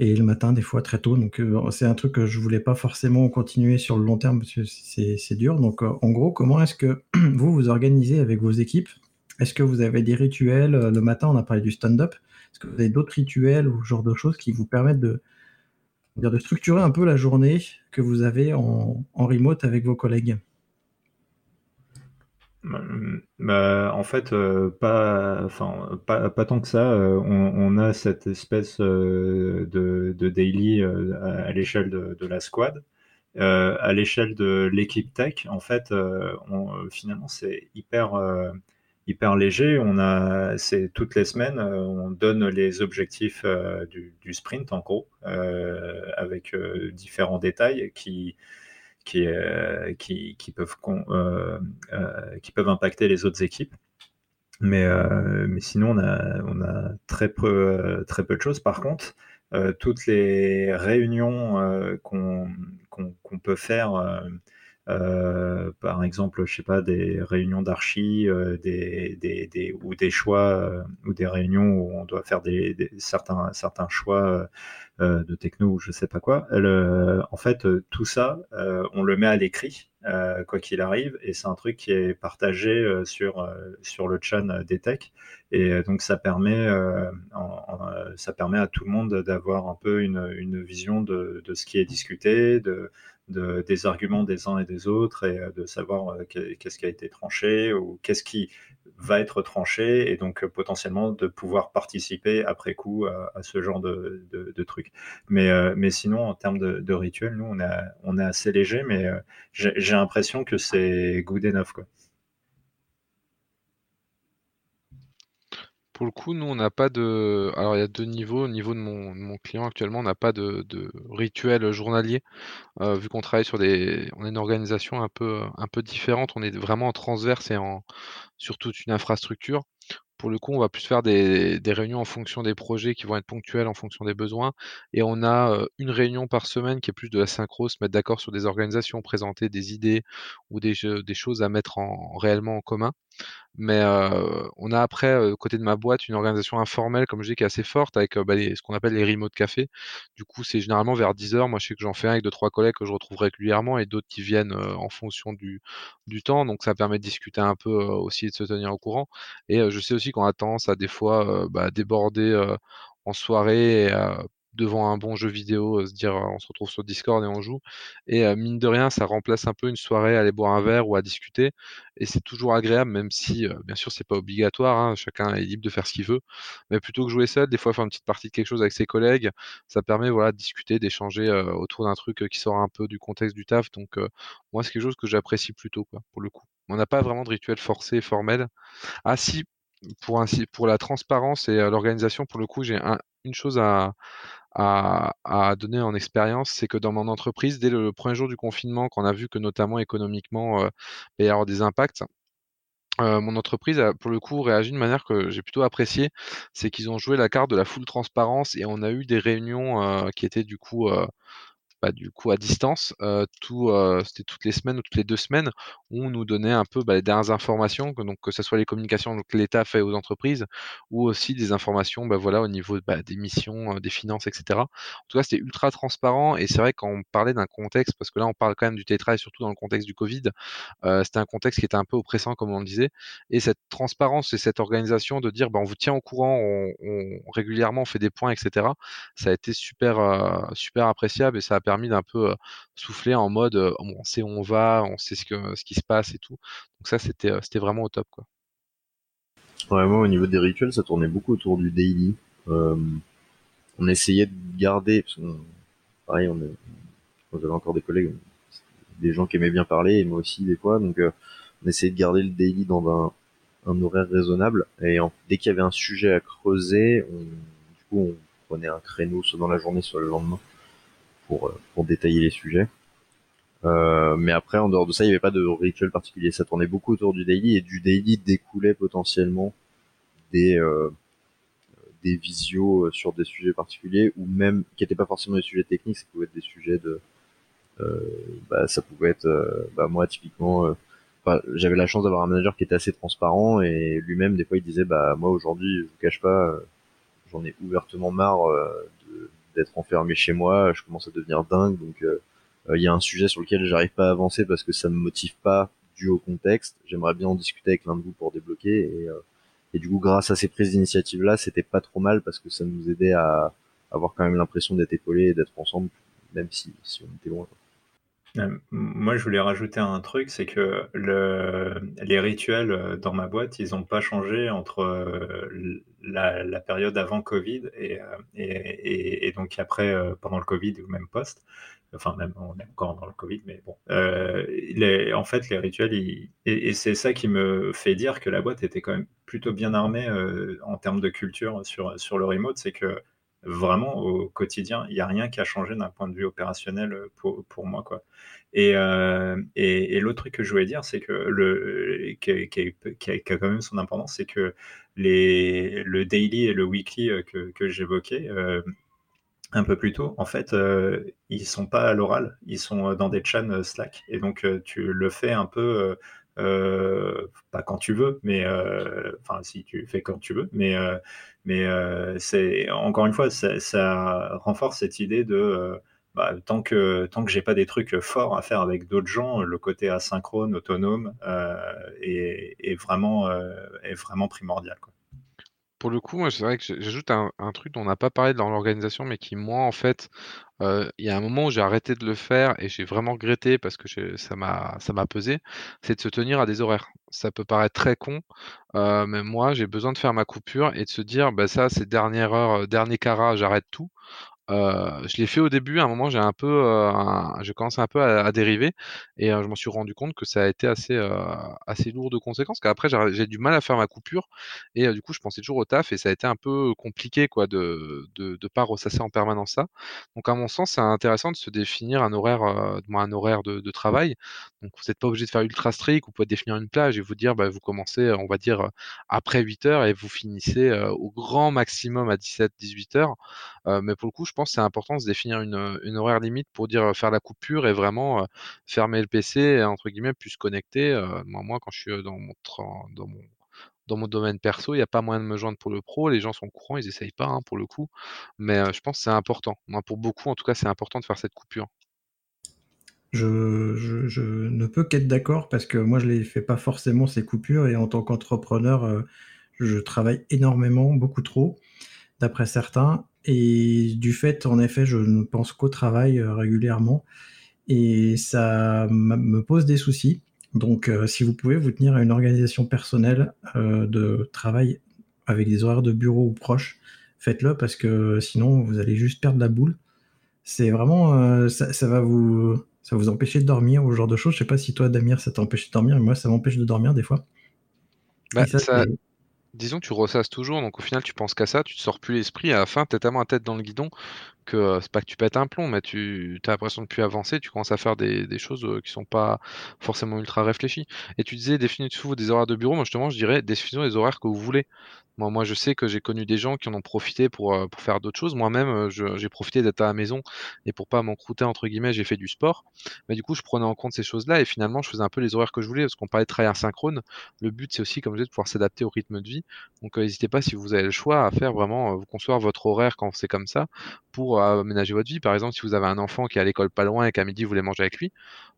et le matin des fois très tôt. Donc c'est un truc que je voulais pas forcément continuer sur le long terme parce que c'est dur. Donc en gros, comment est-ce que *clears throat* vous vous organisez avec vos équipes? Est-ce que vous avez des rituels? Le matin, on a parlé du stand-up. Est-ce que vous avez d'autres rituels ou ce genre de choses qui vous permettent de de structurer un peu la journée que vous avez en, remote avec vos collègues bah, en fait, euh, pas, tant que ça. Euh, on, a cette espèce euh, de, daily à, l'échelle de, la squad. à l'échelle de l'équipe tech, en fait, finalement, c'est hyper hyper léger. On a, c'est toutes les semaines, euh, on donne les objectifs euh, du, sprint en gros, euh, avec différents détails qui qui, qui, peuvent qui peuvent impacter les autres équipes. Mais, mais sinon, on a, on a très, peu, très peu de choses. Par contre, toutes les réunions qu'on peut faire euh, par exemple, je sais pas, des réunions d'archi, euh, des, des, ou des choix, euh, ou des réunions où on doit faire des, certains, certains choix de techno ou je sais pas quoi. en fait, tout ça, on le met à l'écrit, quoi qu'il arrive, et c'est un truc qui est partagé sur, sur le chan des techs. Et donc, ça permet, ça permet à tout le monde d'avoir un peu une, une vision de, de, ce qui est discuté, de, de, des arguments des uns et des autres et de savoir qu'est-ce qui a été tranché ou qu'est-ce qui va être tranché et donc euh, potentiellement de pouvoir participer après coup à, ce genre de, de, trucs. Mais, euh, mais sinon, en termes de, rituel, nous, on, a, on est assez léger, mais euh, j'ai l'impression que c'est good enough. Quoi. Pour le coup, nous, on n'a pas de. Alors, il y a deux niveaux. Au niveau de mon, client, actuellement, on n'a pas de, rituel journalier, vu qu'on travaille sur des. On est une organisation un peu, différente. On est vraiment en transverse et en, sur toute une infrastructure. Pour le coup, on va plus faire des, réunions en fonction des projets qui vont être ponctuels en fonction des besoins. Et on a une réunion par semaine qui est plus de la synchro, se mettre d'accord sur des organisations, présenter des idées ou des, des choses à mettre en, réellement en commun. Mais euh, on a après, euh, côté de ma boîte, une organisation informelle, comme je dis, qui est assez forte, avec euh, bah, ce qu'on appelle les remote café. Du coup, c'est généralement vers 10h. Moi, je sais que j'en fais un avec deux, trois collègues que je retrouve régulièrement et d'autres qui viennent en fonction du, du temps. Donc, ça permet de discuter un peu aussi et de se tenir au courant. Et je sais aussi qu'on a tendance à des fois bah, déborder en soirée devant un bon jeu vidéo, se dire on se retrouve sur Discord et on joue. Et mine de rien, ça remplace un peu une soirée à aller boire un verre ou à discuter. Et c'est toujours agréable, même si bien sûr c'est pas obligatoire, hein, chacun est libre de faire ce qu'il veut. Mais plutôt que jouer seul, des fois faire une petite partie de quelque chose avec ses collègues, ça permet voilà de discuter, d'échanger autour d'un truc qui sort un peu du contexte du taf. Donc moi c'est quelque chose que j'apprécie plutôt pour le coup. On n'a pas vraiment de rituel forcé, formel. Ah si, pour, la transparence et l'organisation, pour le coup, j'ai une chose à, donner en expérience, c'est que dans mon entreprise, dès le premier jour du confinement, quand on a vu que notamment économiquement, euh, il y avoir des impacts, euh, mon entreprise a pour le coup réagi de manière que j'ai plutôt appréciée, c'est qu'ils ont joué la carte de la full transparence et on a eu des réunions euh, qui étaient du coup bah, du coup à distance, c'était toutes les semaines ou toutes les deux semaines, où on nous donnait un peu bah, les dernières informations, que, donc que ce soit les communications que l'État fait aux entreprises, ou aussi des informations bah, voilà, au niveau des missions, des finances, etc. En tout cas, c'était ultra transparent, et c'est vrai quand on parlait d'un contexte, parce que là on parle quand même du télétravail, surtout dans le contexte du Covid, c'était un contexte qui était un peu oppressant, comme on le disait, et cette transparence et cette organisation de dire on vous tient au courant, on, on régulièrement on fait des points, etc. Ça a été super, super appréciable et ça a permis d'un peu souffler en mode on sait où on va, on sait ce, que, ce qui se passe et tout. Donc ça, c'était c'était vraiment au top. Quoi. Ouais, moi, au niveau des rituels, ça tournait beaucoup autour du daily. on essayait de garder, parce pareil, on, on avait encore des collègues, des gens qui aimaient bien parler, et moi aussi des fois, donc on essayait de garder le daily dans un, un horaire raisonnable. Et dès qu'il y avait un sujet à creuser, on, du coup, on prenait un créneau soit dans la journée, soit le lendemain pour, euh, pour détailler les sujets. Euh, mais après, en dehors de ça, il n'y avait pas de rituel particulier. Ça tournait beaucoup autour du daily et du daily découlait potentiellement des euh, des visios sur des sujets particuliers ou même qui n'étaient pas forcément des sujets techniques. Ça pouvait être des sujets de euh, bah, ça pouvait être bah, moi typiquement. j'avais la chance d'avoir un manager qui était assez transparent et lui-même des fois il disait bah moi aujourd'hui je vous cache pas j'en ai ouvertement marre d'être enfermé chez moi, je commence à devenir dingue, donc euh, euh, il y a un sujet sur lequel j'arrive pas à avancer parce que ça me motive pas dû au contexte. J'aimerais bien en discuter avec l'un de vous pour débloquer et, euh, du coup grâce à ces prises d'initiative là, c'était pas trop mal parce que ça nous aidait à avoir quand même l'impression d'être épaulés et d'être ensemble, même si, si on était loin. Moi, je voulais rajouter un truc, c'est que le, les rituels dans ma boîte, ils n'ont pas changé entre la, période avant Covid et, et, et, donc après, pendant le Covid ou même post. Enfin, même, on est encore dans le Covid, mais bon. les, en fait, les rituels, et, c'est ça qui me fait dire que la boîte était quand même plutôt bien armée en termes de culture sur, sur le remote, c'est que vraiment au quotidien, il n'y a rien qui a changé d'un point de vue opérationnel pour, pour moi. Quoi. Et, euh, et, l'autre truc que je voulais dire, c'est que le, qui, a, quand même son importance, c'est que les, le daily et le weekly euh, que, j'évoquais euh, un peu plus tôt, en fait, euh, ils sont pas à l'oral, ils sont dans des chans Slack. Et donc, tu le fais un peu pas quand tu veux, mais enfin si tu fais quand tu veux, mais mais c'est encore une fois ça, renforce cette idée de bah, tant que tant que j'ai pas des trucs forts à faire avec d'autres gens, le côté asynchrone, autonome est, est, vraiment est vraiment primordial. Pour le coup, c'est vrai que j'ajoute un, truc dont on n'a pas parlé dans l'organisation, mais qui, moi, en fait, euh, il y a un moment où j'ai arrêté de le faire et j'ai vraiment regretté parce que ça m'a ça m'a pesé, c'est de se tenir à des horaires. Ça peut paraître très con, euh, mais moi, j'ai besoin de faire ma coupure et de se dire, bah ça, c'est dernière heure, dernier carat, j'arrête tout. Euh, je l'ai fait au début, à un moment j'ai un peu, euh, j'ai commencé un peu à, dériver et euh, je m'en suis rendu compte que ça a été assez, assez lourd de conséquences. Qu'après j'ai du mal à faire ma coupure et du coup je pensais toujours au taf et ça a été un peu compliqué quoi de de, de pas ressasser en permanence ça. Donc à mon sens c'est intéressant de se définir un horaire, un horaire de, de travail. Donc vous n'êtes pas obligé de faire ultra strict, vous pouvez définir une plage et vous dire bah, vous commencez on va dire après 8 heures et vous finissez au grand maximum à 17-18 heures. mais pour le coup je pense c'est important de se définir une, horaire limite pour dire faire la coupure et vraiment fermer le PC entre guillemets puis se connecter. moi, moi, quand je suis dans mon, domaine perso, il n'y a pas moyen de me joindre pour le pro. Les gens sont au courant, ils n'essayent pas hein, pour le coup. Mais je pense que c'est important. Moi, pour beaucoup, en tout cas, c'est important de faire cette coupure. Je ne peux qu'être d'accord parce que moi, je ne les fais pas forcément ces coupures et en tant qu'entrepreneur, je travaille énormément, beaucoup trop, d'après certains. Et du fait, en effet, je ne pense qu'au travail euh, régulièrement. Et ça me pose des soucis. Donc, euh, si vous pouvez vous tenir à une organisation personnelle euh, de travail avec des horaires de bureau ou proches, faites-le parce que sinon, vous allez juste perdre la boule. C'est vraiment, ça, va vous, ça vous empêcher de dormir ou ce genre de choses. Je sais pas si toi, Damir, ça t'empêche de dormir. Moi, ça m'empêche de dormir des fois. Bah, ça, disons que tu ressasses toujours, donc au final tu penses qu'à ça, tu te sors plus l'esprit, à la fin t'es tellement à tête dans le guidon euh, c'est pas que tu pètes un plomb, mais tu as l'impression de plus avancer, tu commences à faire des, choses euh, qui sont pas forcément ultra réfléchies. Et tu disais définissez-vous des horaires de bureau, moi justement je dirais définissez des horaires que vous voulez. Moi, moi je sais que j'ai connu des gens qui en ont profité pour, euh, pour faire d'autres choses. Moi-même, j'ai profité d'être à la maison et pour pas m'encrouter entre guillemets, j'ai fait du sport. Mais du coup, je prenais en compte ces choses-là et finalement, je faisais un peu les horaires que je voulais parce qu'on parlait de travail asynchrone. Le but, c'est aussi, comme je disais, de pouvoir s'adapter au rythme de vie. Donc, n'hésitez pas si vous avez le choix à faire vraiment, vous construire votre horaire quand c'est comme ça pour aménager votre vie. Par exemple, si vous avez un enfant qui est à l'école pas loin et qu'à midi vous voulez manger avec lui,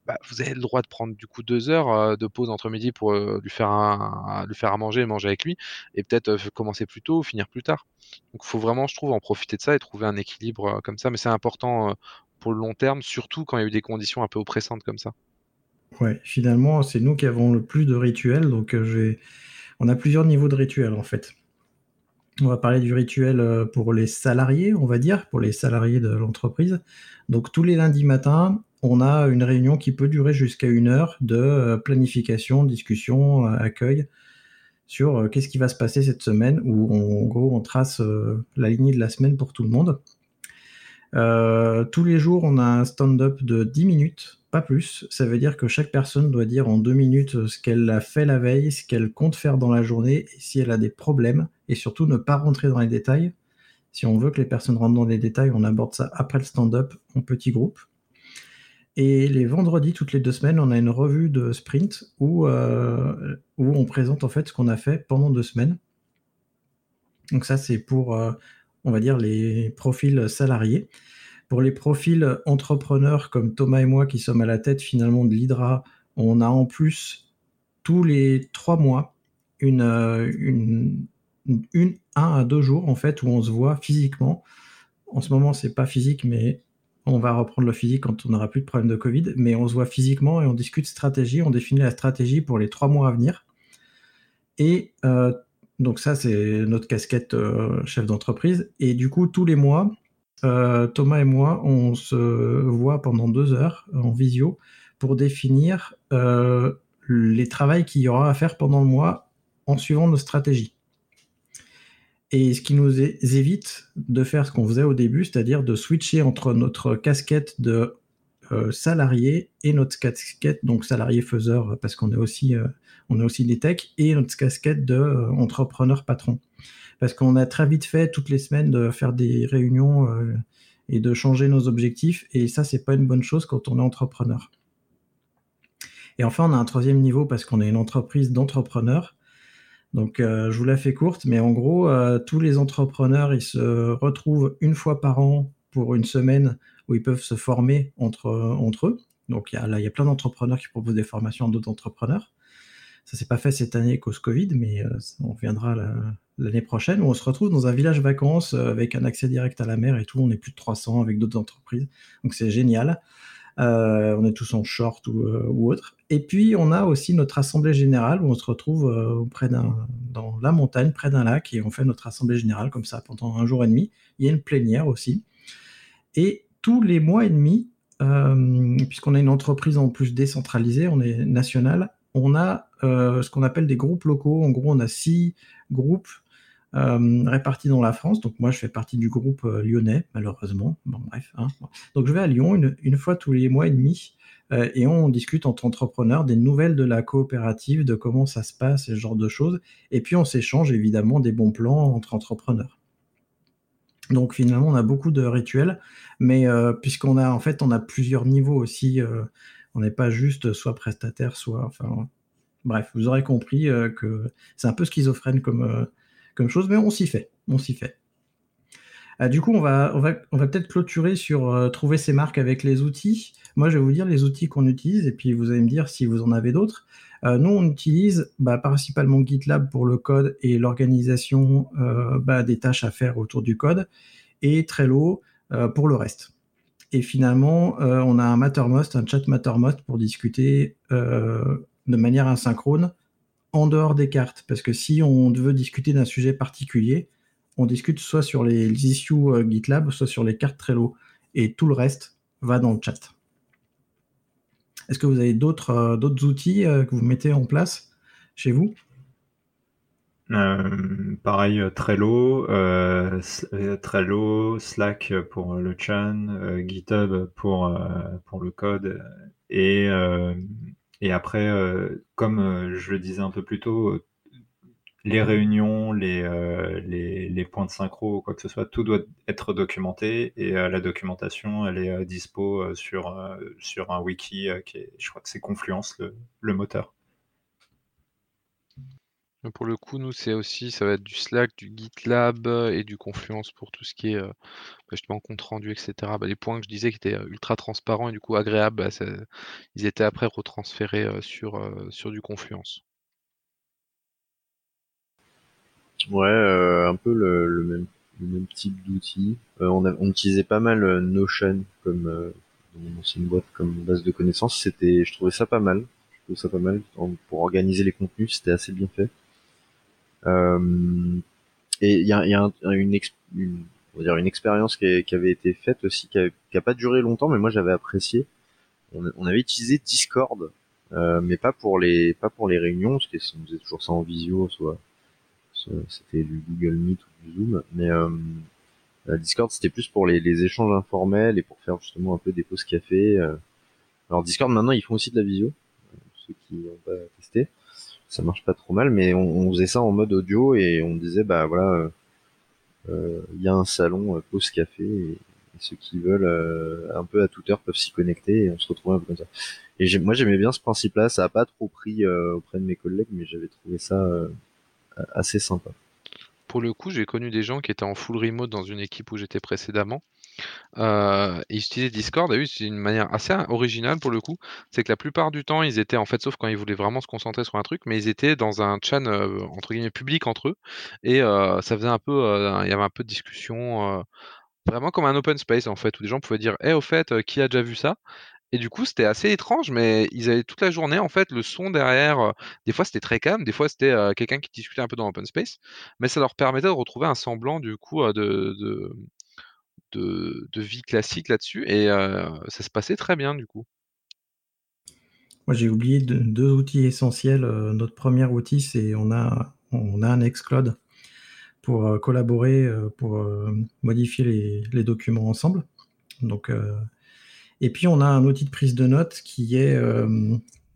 bah, vous avez le droit de prendre du coup deux heures euh, de pause entre midi pour euh, lui, faire un, faire à manger et manger avec lui, et peut-être euh, commencer plus tôt ou finir plus tard. Donc il faut vraiment, je trouve, en profiter de ça et trouver un équilibre comme ça. Mais c'est important pour le long terme, surtout quand il y a eu des conditions un peu oppressantes comme ça. Ouais, finalement, c'est nous qui avons le plus de rituels, donc on a plusieurs niveaux de rituels en fait. On va parler du rituel euh, pour les salariés, on va dire, pour les salariés de l'entreprise. Donc tous les lundis matins, on a une réunion qui peut durer jusqu'à une heure de euh, planification, discussion, euh, accueil sur qu'est-ce qui va se passer cette semaine, où en gros on trace la lignée de la semaine pour tout le monde. Tous les jours, on a un stand-up de 10 minutes pas plus. Ça veut dire que chaque personne doit dire en deux minutes ce qu'elle a fait la veille, ce qu'elle compte faire dans la journée, si elle a des problèmes, et surtout ne pas rentrer dans les détails. Si on veut que les personnes rentrent dans les détails, on aborde ça après le stand-up en petit groupe. Et les vendredis, toutes les deux semaines, on a une revue de sprint où, euh, où on présente en fait ce qu'on a fait pendant deux semaines. Donc ça, c'est pour, euh, on va dire, les profils salariés. Pour les profils entrepreneurs comme Thomas et moi qui sommes à la tête finalement de l'Hydra, on a en plus tous les trois mois une, un à deux jours en fait où on se voit physiquement. En ce moment, c'est pas physique, mais on va reprendre le physique quand on n'aura plus de problème de Covid. Mais on se voit physiquement et on discute stratégie, on définit la stratégie pour les trois mois à venir. Et euh, donc ça, c'est notre casquette euh, chef d'entreprise. Et du coup, tous les mois, euh, Thomas et moi, on se voit pendant deux heures en visio pour définir euh, les travaux qu'il y aura à faire pendant le mois en suivant nos stratégies. Et ce qui nous évite de faire ce qu'on faisait au début, c'est-à-dire de switcher entre notre casquette de euh, salarié et notre casquette, donc salarié faiseur, parce qu'on est aussi, on est aussi des techs, et notre casquette de entrepreneur patron parce qu'on a très vite fait toutes les semaines de faire des réunions euh, et de changer nos objectifs, et ça, c'est pas une bonne chose quand on est entrepreneur. Et enfin, on a un troisième niveau parce qu'on est une entreprise d'entrepreneurs. Donc, je vous la fais courte, mais en gros, tous les entrepreneurs, ils se retrouvent une fois par an pour une semaine où ils peuvent se former entre, eux. Donc, là, il y a plein d'entrepreneurs qui proposent des formations à d'autres entrepreneurs. Ça s'est pas fait cette année cause Covid, mais on reviendra l'année prochaine où on se retrouve dans un village vacances avec un accès direct à la mer et tout. On est plus de 300 avec d'autres entreprises. Donc, c'est génial. Euh, on est tous en short euh, ou, autre. Et puis, on a aussi notre assemblée générale où on se retrouve euh, près d'un, dans la montagne, près d'un lac, et on fait notre assemblée générale comme ça pendant un jour et demi. Il y a une plénière aussi. Et tous les mois et demi, puisqu'on a une entreprise en plus décentralisée, on est national, on a ce qu'on appelle des groupes locaux. En gros, on a six groupes euh, répartis dans la France. Donc moi, je fais partie du groupe euh, lyonnais, malheureusement. Bon, bref. Hein. Donc je vais à Lyon une, fois tous les mois et demi euh, et on discute entre entrepreneurs des nouvelles de la coopérative, de comment ça se passe, ce genre de choses. Et puis on s'échange évidemment des bons plans entre entrepreneurs. Donc finalement, on a beaucoup de rituels, mais puisqu'on a en fait, on a plusieurs niveaux aussi. on n'est pas juste soit prestataire, soit enfin. Bref, vous aurez compris que c'est un peu schizophrène comme comme chose, mais on s'y fait, on s'y fait. Ah, du coup, on va, peut-être clôturer sur euh, trouver ces marques avec les outils. Moi, je vais vous dire les outils qu'on utilise, et puis vous allez me dire si vous en avez d'autres. Euh, nous, on utilise bah, principalement GitLab pour le code et l'organisation euh, bah, des tâches à faire autour du code, et Trello pour le reste. Et finalement, on a un Mattermost, un chat Mattermost pour discuter de manière asynchrone en dehors des cartes. Parce que si on veut discuter d'un sujet particulier, on discute soit sur les issues euh, GitLab, soit sur les cartes Trello. Et tout le reste va dans le chat. Est-ce que vous avez d'autres euh, outils euh, que vous mettez en place chez vous? Pareil, Trello, Trello, Slack pour le chat, GitHub pour, pour le code et et après, euh, comme euh, je le disais un peu plus tôt, euh, les réunions, les, les, points de synchro, quoi que ce soit, tout doit être documenté et la documentation, elle est dispo sur, sur un wiki qui est, je crois que c'est Confluence, le, moteur. Pour le coup, nous, c'est aussi, ça va être du Slack, du GitLab et du Confluence pour tout ce qui est euh, compte rendu, etc. Bah, les points que je disais qui étaient ultra transparents et du coup agréables, bah, ils étaient après retransférés sur du Confluence. Ouais, un peu le, même, même type d'outil. on, on utilisait pas mal Notion comme dans mon boîte comme base de connaissances. C'était, je trouvais ça pas mal. Je trouvais ça pas mal pour organiser les contenus. C'était assez bien fait. Euh, et il y a, y a une, une, on va dire une expérience qui, qui, avait été faite aussi, qui a, pas duré longtemps, mais moi j'avais apprécié. On, on, avait utilisé Discord, euh, mais pas pour les pas pour les réunions, parce qu'on faisait toujours ça en visio, soit, c'était du Google Meet ou du Zoom, mais euh, Discord c'était plus pour les, les, échanges informels et pour faire justement un peu des pauses café. Euh. Alors Discord maintenant ils font aussi de la visio, ceux qui n'ont pas testé ça marche pas trop mal, mais on, faisait ça en mode audio et on disait bah voilà, euh, euh, il y a un salon euh, pause café et, ceux qui veulent un peu à toute heure peuvent s'y connecter et on se retrouvait un peu comme ça. Et moi j'aimais bien ce principe-là, ça a pas trop pris auprès de mes collègues, mais j'avais trouvé ça assez sympa. Pour le coup, j'ai connu des gens qui étaient en full remote dans une équipe où j'étais précédemment euh, ils utilisaient Discord, et c'est une manière assez originale pour le coup. C'est que la plupart du temps, ils étaient en fait, sauf quand ils voulaient vraiment se concentrer sur un truc, mais ils étaient dans un chat euh, entre guillemets public entre eux, et euh, ça faisait un peu, il y avait un peu de discussion, vraiment comme un open space en fait, où des gens pouvaient dire, eh au fait, qui a déjà vu ça? Et du coup, c'était assez étrange, mais ils avaient toute la journée, en fait, le son derrière. des fois, c'était très calme, des fois, c'était quelqu'un qui discutait un peu dans l'open space, mais ça leur permettait de retrouver un semblant, du coup, de, de, vie classique là-dessus et ça se passait très bien du coup. Moi j'ai oublié deux, outils essentiels. notre premier outil c'est on a, on a un Xcloud pour collaborer, pour modifier les, documents ensemble. Donc, et puis on a un outil de prise de notes qui est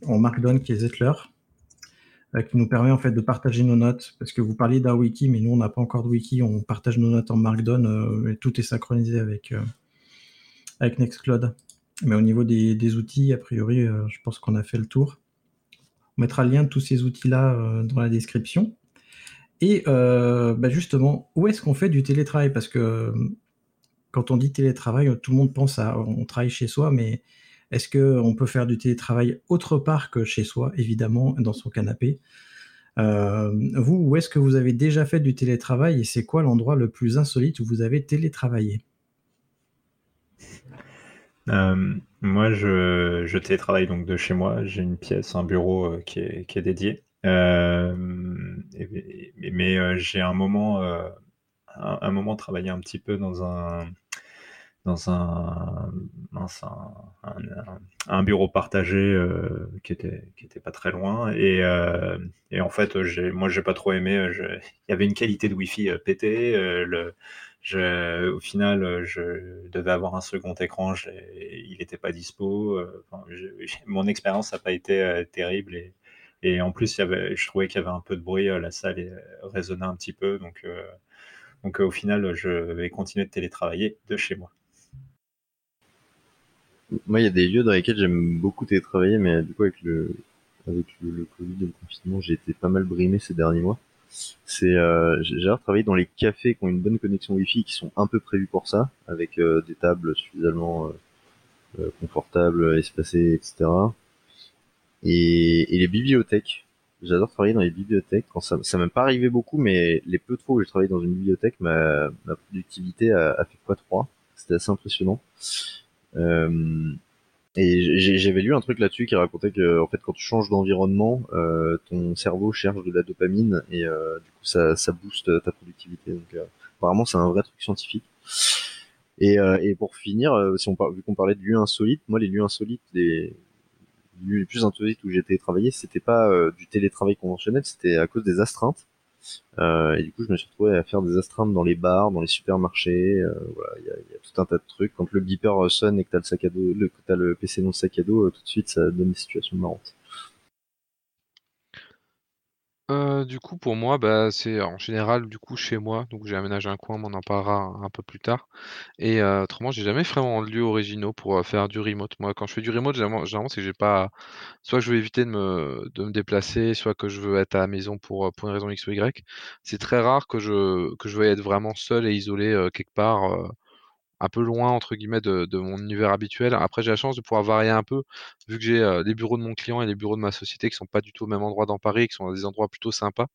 en Markdown qui est Zettler euh, qui nous permet en fait de partager nos notes. Parce que vous parliez d'un wiki, mais nous on n'a pas encore de wiki, on partage nos notes en Markdown euh, tout est synchronisé avec, euh, avec Nextcloud. Mais au niveau des, outils, a priori, je pense qu'on a fait le tour. On mettra le lien de tous ces outils-là dans la description. Et bah, justement, où est-ce qu'on fait du télétravail? Parce que quand on dit télétravail, tout le monde pense à on travaille chez soi, mais est-ce qu'on peut faire du télétravail autre part que chez soi, évidemment, dans son canapé? Euh, Vous, où est-ce que vous avez déjà fait du télétravail et c'est quoi l'endroit le plus insolite où vous avez télétravaillé? Euh, Moi, je, télétravaille donc de chez moi. J'ai une pièce, un bureau euh, qui, est, dédié. mais j'ai un moment, un, moment travaillé un petit peu dans un dans un, un, bureau partagé euh, qui était qui était pas très loin. Et, euh, et en fait j'ai moi j'ai pas trop aimé il y avait une qualité de wifi euh, pété le je, au final je devais avoir un second écran il n'était pas dispo *laughs* mon expérience n'a pas été terrible. Et, et en plus je trouvais qu'il y avait un peu de bruit la salle résonnait un petit peu. Donc donc au final je vais continuer de télétravailler de chez moi moi, il y a des lieux dans lesquels j'aime beaucoup télétravailler, mais du coup, avec le, avec le, Covid et le confinement, j'ai été pas mal brimé ces derniers mois. C'est, euh, j'ai dans les cafés qui ont une bonne connexion Wi-Fi, qui sont un peu prévus pour ça, avec euh, des tables suffisamment euh, euh, confortables, espacées, etc. Et, les bibliothèques. J'adore travailler dans les bibliothèques. Ça, ça m'est pas arrivé beaucoup, mais les peu de fois où j'ai travaillé dans une bibliothèque, ma, ma productivité a, a fait quoi 3 C'était assez impressionnant. Euh, et j'avais lu un truc là-dessus qui racontait que en fait quand tu changes d'environnement, euh, ton cerveau cherche de la dopamine et euh, du coup ça, ça booste ta productivité. Donc apparemment c'est un vrai truc scientifique. Et, et pour finir, vu qu'on parlait de lieux insolites, moi les lieux insolites, les lieux les plus insolites où j'ai été travailler, c'était pas du télétravail conventionnel, c'était à cause des astreintes. Euh, et du coup, je me suis retrouvé à faire des astreintes dans les bars, dans les supermarchés. Euh, voilà, il y a, tout un tas de trucs. Quand le beeper sonne et que t'as le sac à dos, le, que t'as le PC dans le sac à dos, euh, tout de suite, ça donne des situations marrantes. Euh, du coup, pour moi, bah, c'est en général, du coup, chez moi. Donc, j'ai aménagé un coin, on en parlera un peu plus tard. Et euh, autrement, j'ai jamais vraiment de lieux originaux pour euh, faire du remote. Moi, quand je fais du remote, généralement, c'est que j'ai pas. Soit je veux éviter de me, de me déplacer, soit que je veux être à la maison pour, pour une raison X ou Y. C'est très rare que je, que je veuille être vraiment seul et isolé quelque part un peu loin entre guillemets de, mon univers habituel. Après, j'ai la chance de pouvoir varier un peu, vu que j'ai euh, les bureaux de mon client et les bureaux de ma société qui sont pas du tout au même endroit dans Paris, qui sont des endroits plutôt sympas.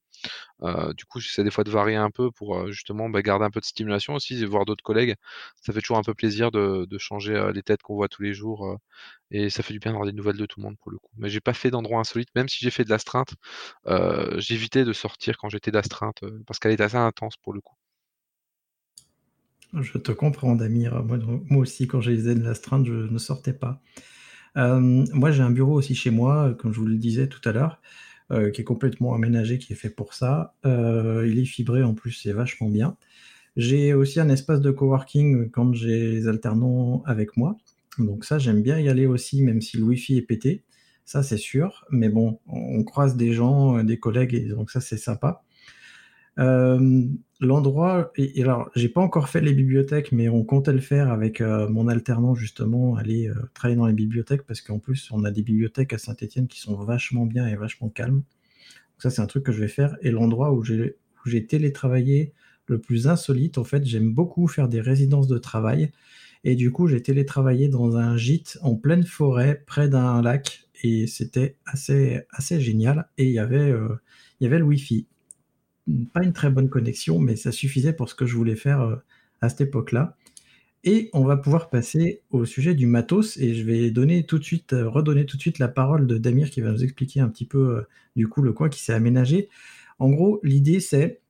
Euh, du coup, j'essaie des fois de varier un peu pour euh, justement bah, garder un peu de stimulation aussi et voir d'autres collègues. Ça fait toujours un peu plaisir de, changer les têtes qu'on voit tous les jours et ça fait du bien d'avoir des nouvelles de tout le monde pour le coup. Mais j'ai pas fait d'endroit insolite, même si j'ai fait de l'astreinte, j'évitais de sortir quand j'étais d'astreinte parce qu'elle est assez intense pour le coup. Je te comprends, Damir. Moi, aussi, quand j'ai les l'astreinte, je ne sortais pas. Euh, moi, j'ai un bureau aussi chez moi, comme je vous le disais tout à l'heure, euh, qui est complètement aménagé, qui est fait pour ça. Euh, il est fibré en plus, c'est vachement bien. J'ai aussi un espace de coworking quand j'ai les alternants avec moi. Donc ça, j'aime bien y aller aussi, même si le Wi-Fi est pété. Ça, c'est sûr. Mais bon, on croise des gens, des collègues, et donc ça, c'est sympa. Euh, l'endroit, et, alors j'ai pas encore fait les bibliothèques, mais on comptait le faire avec euh, mon alternant justement, aller euh, travailler dans les bibliothèques parce qu'en plus on a des bibliothèques à Saint-Etienne qui sont vachement bien et vachement calmes. ça c'est un truc que je vais faire. Et l'endroit où j'ai télétravaillé le plus insolite, en fait, j'aime beaucoup faire des résidences de travail. Et du coup, j'ai télétravaillé dans un gîte en pleine forêt, près d'un lac, et c'était assez, assez génial. Et il y avait, il y avait le Wi-Fi pas une très bonne connexion, mais ça suffisait pour ce que je voulais faire euh, à cette époque-là. Et on va pouvoir passer au sujet du matos, et je vais donner tout de suite, euh, redonner tout de suite la parole de Damir qui va nous expliquer un petit peu euh, du coup le coin qui s'est aménagé. En gros, l'idée c'est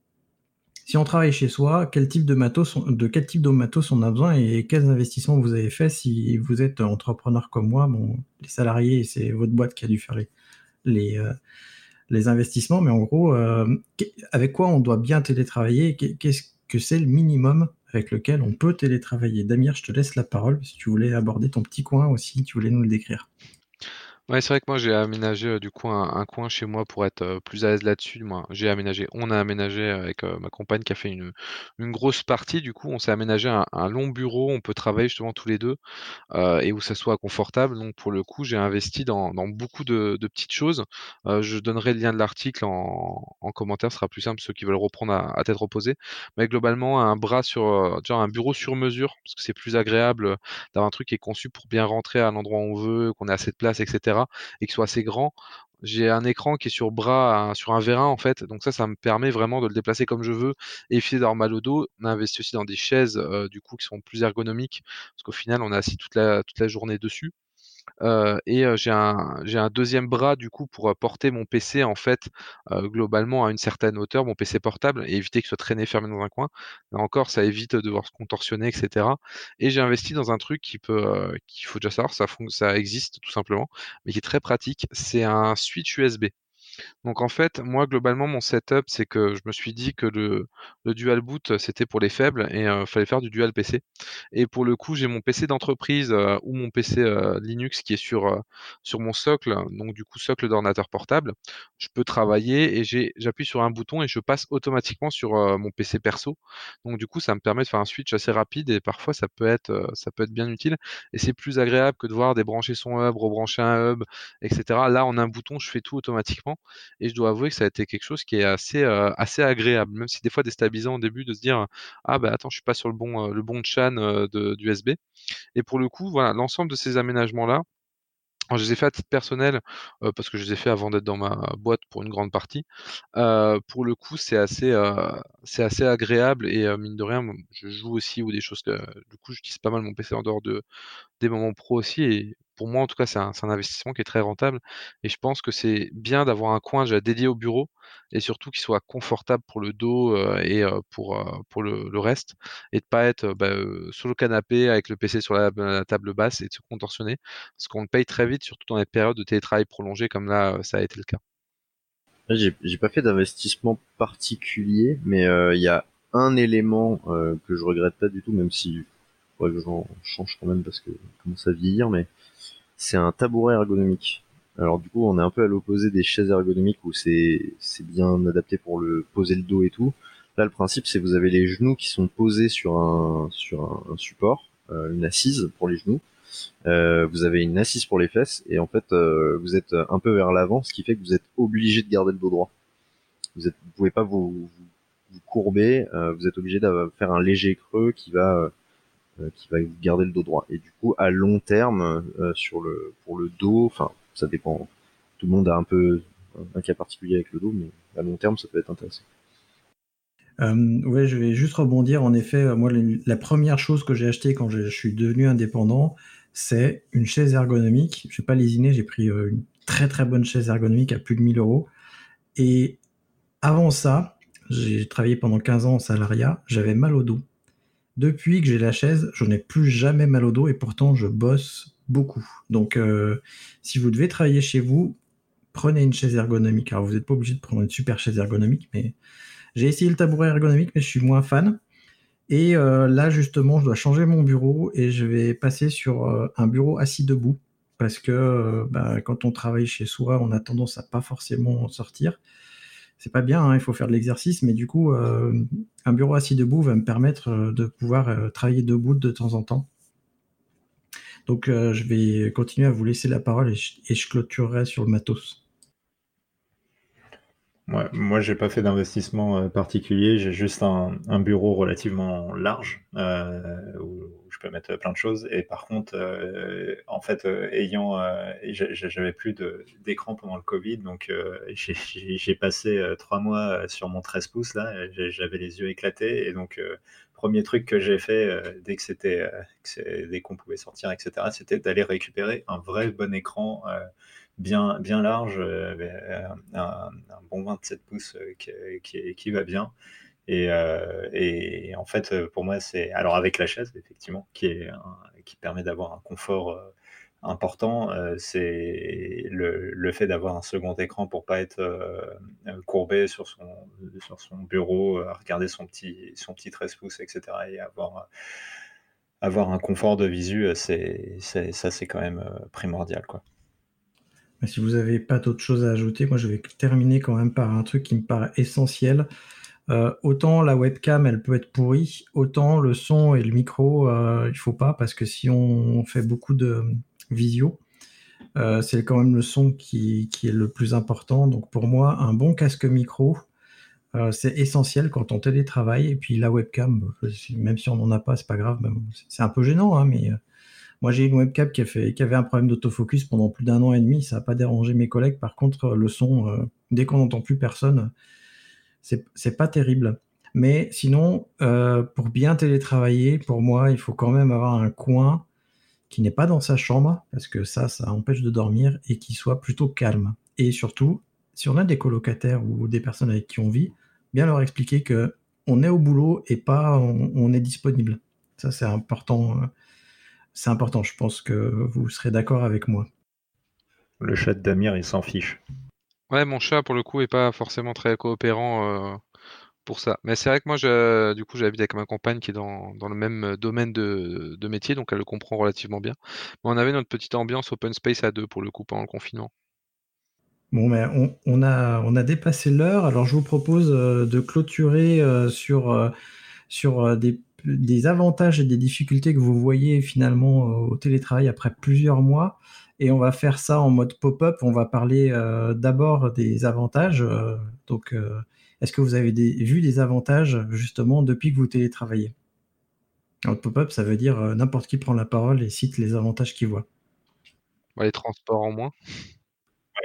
si on travaille chez soi, quel type de matos, de quel type de matos on a besoin et quels investissements vous avez fait si vous êtes entrepreneur comme moi. Bon, les salariés, c'est votre boîte qui a dû faire les, les, les investissements, mais en gros, euh, avec quoi on doit bien télétravailler Qu'est-ce que c'est le minimum avec lequel on peut télétravailler? Damir, je te laisse la parole si tu voulais aborder ton petit coin aussi, tu voulais nous le décrire. Ouais, c'est vrai que moi j'ai aménagé, heu, du coup un coin chez moi pour être, heu, plus à l'aise là-dessus. Moi, j'ai aménagé on a aménagé avec, heu, ma compagne qui a fait une, une grosse partie. Du coup, on s'est aménagé un long bureau, on peut travailler justement tous les 2 heu, et où ça soit confortable. Donc pour le coup, j'ai investi dans dans beaucoup de de petites choses. Je donnerai le lien de l'article en en commentaire, ce sera plus simple, ceux qui veulent reprendre à à tête reposée. Mais globalement, un bras sur, un bureau sur mesure, parce que c'est plus agréable, d'avoir un truc qui est conçu pour bien rentrer à l'endroit où on veut, qu'on ait assez de place et cetera et qu'il soit assez grand. J'ai un écran qui est sur bras, sur un vérin en fait, donc ça, ça me permet vraiment de le déplacer comme je veux, éviter d'avoir mal au dos. On aussi dans des chaises, heu, du coup qui sont plus ergonomiques, parce qu'au final on est assis toute la journée dessus. Et j'ai un 2 bras du coup pour, porter mon PC en fait, globalement à une certaine hauteur, mon PC portable et éviter qu'il soit traîné fermé dans un coin. Là encore, ça évite de devoir se contorsionner et cetera et j'ai investi dans un truc qui peut, qu'il faut déjà savoir, ça existe tout simplement, mais qui est très pratique, c'est un switch USB. Donc en fait, moi globalement mon setup, c'est que je me suis dit que le dual boot, c'était pour les faibles et heu, fallait faire du dual PC et pour le coup, j'ai mon PC d'entreprise, heu, ou mon PC, heu, Linux qui est sur, mon socle, donc du coup socle d'ordinateur portable. Je peux travailler et j'appuie sur un bouton et je passe automatiquement sur, mon PC perso. Donc du coup, ça me permet de faire un switch assez rapide et parfois ça peut être, ça peut être bien utile et c'est plus agréable que de devoir débrancher son hub, rebrancher un hub et cetera. Là, en un bouton, je fais tout automatiquement et je dois avouer que ça a été quelque chose qui est assez, heu, assez agréable, même si des fois déstabilisant au début de se dire: «Ah bah attends, je suis pas sur le bon, heu, le bon chan, de d'USB» et pour le coup, voilà, l'ensemble de ces aménagements-là, alors je les ai fait à titre personnel, parce que je les ai fait avant d'être dans ma boîte pour une grande partie. Pour le coup, c'est assez, c'est assez agréable et mine de rien, je joue aussi ou des choses que du coup, j'utilise pas mal mon PC en dehors de des moments pro aussi pour moi, en tout cas, c'est un investissement qui est très rentable et je pense que c'est bien d'avoir un coin déjà dédié au bureau et surtout qu'il soit confortable pour le dos, heu et heu, pour, heu, pour le reste et de pas être, bah, sur le canapé avec le PC sur la table basse et de se contorsionner. Parce qu'on le paye très vite, surtout dans les périodes de télétravail prolongé comme là, ça a été le cas. j'ai pas fait d'investissement particulier, mais euh, il y a un élément euh, que je regrette pas du tout, même si faudrait que j'en change quand même parce que commence à vieillir, mais c'est un tabouret ergonomique. Alors du coup, on est un peu à l'opposé des chaises ergonomiques où c'est bien adapté pour le poser le dos et tout. Là, le principe, c'est vous avez les genoux qui sont posés sur un sur un, support, euh, une assise pour les genoux. Euh, vous avez une assise pour les fesses et en fait, euh, vous êtes un peu vers l'avant, ce qui fait que vous êtes obligé de garder le dos droit. Vous vous pouvez pas vous, vous, courber, vous êtes obligé de faire un léger creux qui va qui va garder le dos droit. Et du coup, à long terme, le pour le dos, enfin, ça dépend. Tout le monde a un peu un cas particulier avec le dos, mais à long terme, ça peut être intéressant. Euh, ouais, je vais juste rebondir. En effet, euh, moi, la première chose que j'ai acheté quand je, suis devenu indépendant, c'est une chaise ergonomique. Je vais pas lésiner, j'ai pris euh, une très très bonne chaise ergonomique à plus de 1000 euros. Et avant ça, j'ai travaillé pendant 15 ans en salariat, j'avais mal au dos. Depuis que j'ai la chaise, je n'ai plus jamais mal au dos et pourtant je bosse beaucoup. Donc, si vous devez travailler chez vous, prenez une chaise ergonomique. Alors, vous n'êtes pas obligé de prendre une super chaise ergonomique, mais j'ai essayé le tabouret ergonomique, mais je suis moins fan. Et euh, là, justement, je dois changer mon bureau et je vais passer sur euh, un bureau assis debout. Parce que euh, bah, quand on travaille chez soi, on a tendance à pas forcément sortir. C'est pas bien, hein, il faut faire de l'exercice, mais du coup, un bureau assis debout va me permettre de pouvoir travailler debout de temps en temps. Donc, je vais continuer à vous laisser la parole et je clôturerai sur le matos. Ouais, moi, j'ai pas fait d'investissement euh, particulier. J'ai juste un, bureau relativement large euh, où, je peux mettre plein de choses. Et par contre, euh, en fait, ayant, j'avais plus d'écran pendant le Covid, donc *laughs* j'ai passé trois mois sur mon 13 pouces là. J'avais les yeux éclatés et donc premier truc que j'ai fait dès que c'était dès qu'on pouvait sortir, etc., c'était d'aller récupérer un vrai bon écran bien, bien large, euh, un, bon 27 pouces euh, qui, qui, va bien. Et, euh, et, en fait, pour moi, c'est alors avec la chaise, effectivement, qui, est qui permet d'avoir un confort important, c'est le, le, fait d'avoir un second écran pour pas être courbé sur son, sur son bureau, regarder son petit, son petit 13 pouces, etc. et avoir, avoir un confort de visu, c'est, ça c'est quand même primordial. Quoi. Si vous n'avez pas d'autres choses à ajouter, moi je vais terminer quand même par un truc qui me paraît essentiel. Euh, autant la webcam elle peut être pourrie, autant le son et le micro euh, il faut pas parce que si on fait beaucoup de visio, euh, c'est quand même le son qui, qui, est le plus important. Donc pour moi, un bon casque micro, euh, c'est essentiel quand on télétravaille. Et puis la webcam, même si on n'en a pas, c'est pas grave. C'est un peu gênant, hein, mais moi, j'ai une webcam qui, avait un problème d'autofocus pendant plus d'un an et demi. Ça n'a pas dérangé mes collègues. Par contre, le son, euh, dès qu'on n'entend plus personne, c'est pas terrible. Mais sinon, euh, pour bien télétravailler, pour moi, il faut quand même avoir un coin qui n'est pas dans sa chambre, parce que ça, ça empêche de dormir, et qui soit plutôt calme. Et surtout, si on a des colocataires ou des personnes avec qui on vit, bien leur expliquer que on est au boulot et pas on, on est disponible. Ça, c'est important euh, c'est important. Je pense que vous serez d'accord avec moi. Le chat d'Amir, il s'en fiche. Ouais, mon chat, pour le coup, est pas forcément très coopérant euh, pour ça. Mais c'est vrai que moi, du coup, j'habite avec ma compagne qui est dans, le même domaine de, métier, donc elle le comprend relativement bien. Mais on avait notre petite ambiance open space à deux, pour le coup, pendant le confinement. Bon, mais on, a, on a dépassé l'heure, alors je vous propose euh, de clôturer euh, sur, sur des des avantages et des difficultés que vous voyez finalement euh, au télétravail après plusieurs mois. Et on va faire ça en mode pop-up. On va parler euh, d'abord des avantages. Euh, donc, est-ce que vous avez vu des avantages justement depuis que vous télétravaillez? En pop-up, ça veut dire n'importe qui prend la parole et cite les avantages qu'il voit. les transports en moins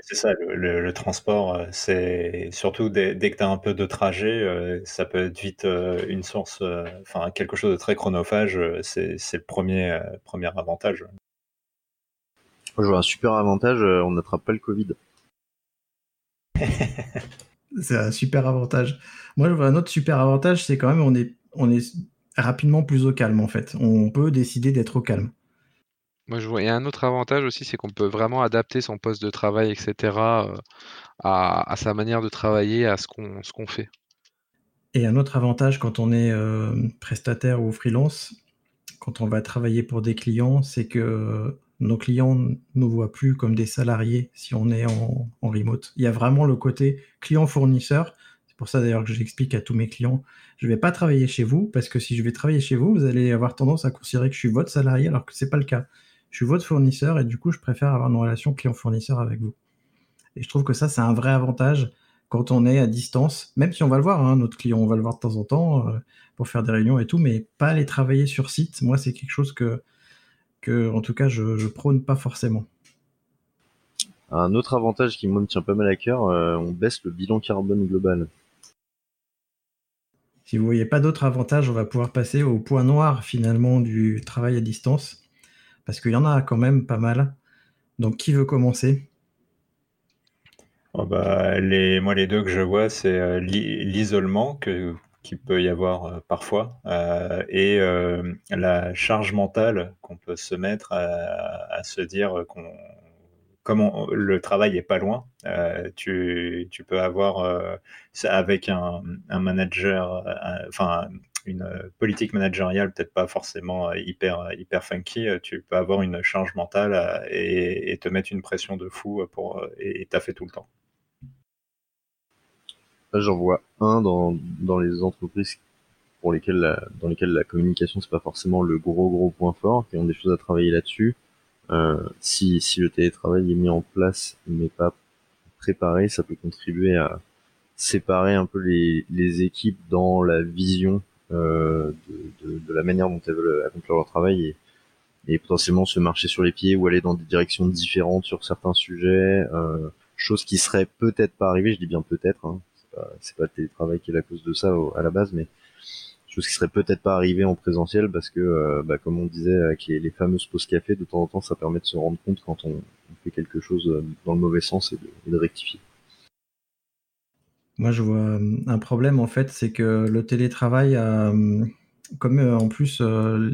c'est ça, le, transport, euh, c'est surtout dès, que tu as un peu de trajet, euh, ça peut être vite euh, une source, enfin quelque chose de très chronophage, c'est le premier, premier avantage. je vois un super avantage, on n'attrape pas le Covid. *laughs* c'est un super avantage. Moi, je vois un autre super avantage, c'est quand même on est, on est rapidement plus au calme en fait. On peut décider d'être au calme. Moi, je vois. A un autre avantage aussi, c'est qu'on peut vraiment adapter son poste de travail, etc., euh, à, sa manière de travailler, à ce qu'on fait. Et un autre avantage quand on est euh, prestataire ou freelance, quand on va travailler pour des clients, c'est que nos clients ne nous voient plus comme des salariés si on est en, en remote. Il y a vraiment le côté client-fournisseur. C'est pour ça d'ailleurs que j'explique à tous mes clients, je ne vais pas travailler chez vous parce que si je vais travailler chez vous, vous allez avoir tendance à considérer que je suis votre salarié alors que ce n'est pas le cas je suis votre fournisseur et du coup, je préfère avoir une relation client-fournisseur avec vous. Et je trouve que ça, c'est un vrai avantage quand on est à distance, même si on va le voir, hein, notre client, on va le voir de temps en temps euh, pour faire des réunions et tout, mais pas aller travailler sur site. Moi, c'est quelque chose que, que, en tout cas, je, je prône pas forcément. Un autre avantage qui me tient pas mal à cœur, euh, on baisse le bilan carbone global. Si vous voyez pas d'autres avantages, on va pouvoir passer au point noir finalement du travail à distance. Parce qu'il y en a quand même pas mal. Donc, qui veut commencer? Oh bah, Moi, les deux que je vois, c'est euh, l'isolement qu'il peut y avoir euh, parfois euh, et la charge mentale qu'on peut se mettre à, se dire qu'on le travail est pas loin, tu, peux avoir avec un, manager, une euh, politique managériale peut-être pas forcément euh, hyper, euh, hyper funky, tu peux avoir une charge mentale et, te mettre une pression de fou pour, et fait tout le temps. j'en vois un dans, dans les entreprises pour lesquelles dans lesquelles la communication c'est pas forcément le gros gros point fort, qui ont des choses à travailler là-dessus. si, si le télétravail est mis en place mais pas préparé, ça peut contribuer à séparer un peu les, les équipes dans la vision euh, de, la manière dont elles veulent accomplir leur travail et, potentiellement se marcher sur les pieds ou aller dans des directions différentes sur certains sujets, euh, chose qui serait peut-être pas arrivée, je dis bien peut-être, hein, c'est pas, le télétravail qui est la cause de ça à la base, mais chose qui serait peut-être pas arrivée en présentiel parce que, euh, bah, comme on disait avec les, fameuses pauses café, de temps en temps, ça permet de se rendre compte quand on, fait quelque chose dans le mauvais sens et de rectifier. Moi, je vois euh, un problème, en fait, c'est que le télétravail, euh, comme euh, en plus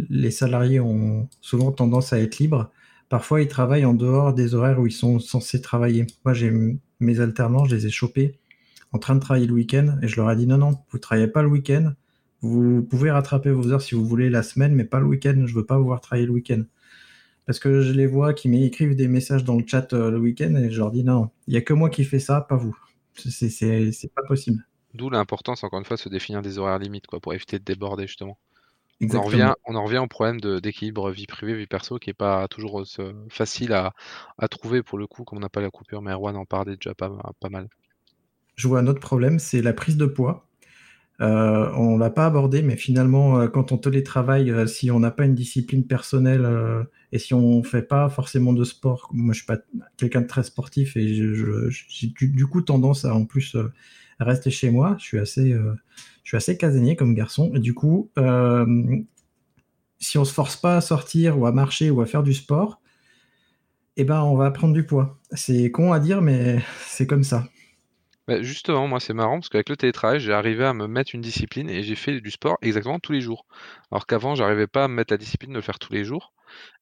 les salariés ont souvent tendance à être libres, parfois ils travaillent en dehors des horaires où ils sont censés travailler. Moi, j'ai mes alternants, je les ai chopés en train de travailler le week-end et je leur ai dit non, non, vous travaillez pas le week-end, vous pouvez rattraper vos heures si vous voulez la semaine, mais pas le week-end, je veux pas vous voir travailler le week-end. parce que je les vois qui m'écrivent des messages dans le chat le week-end et je leur dis non, il n'y a que moi qui fais ça, pas vous. C'est pas possible. D'où l'importance, encore une fois, de se définir des horaires limites quoi, pour éviter de déborder justement. On en, revient, on en, revient, au problème d'équilibre vie privée, vie perso qui n'est pas toujours facile à, à, trouver pour le coup, comme on n'a pas la coupure, mais Erwan en parlait déjà pas, pas mal. Je vois un autre problème, c'est la prise de poids. Euh, on l'a pas abordé, mais finalement, euh, quand on télétravaille, euh, si on n'a pas une discipline personnelle et si on fait pas forcément de sport, moi je suis pas quelqu'un de très sportif et j'ai du, coup tendance à en plus rester chez moi. Je suis assez, je suis assez casanier comme garçon et du coup, si on se force pas à sortir ou à marcher ou à faire du sport, eh ben on va prendre du poids. C'est con à dire, mais *laughs* c'est comme ça. Bah, justement, moi, c'est marrant parce qu'avec le télétravail, j'ai arrivé à me mettre une discipline et j'ai fait du sport exactement tous les jours. Alors qu'avant, j'arrivais pas à me mettre la discipline de le faire tous les jours.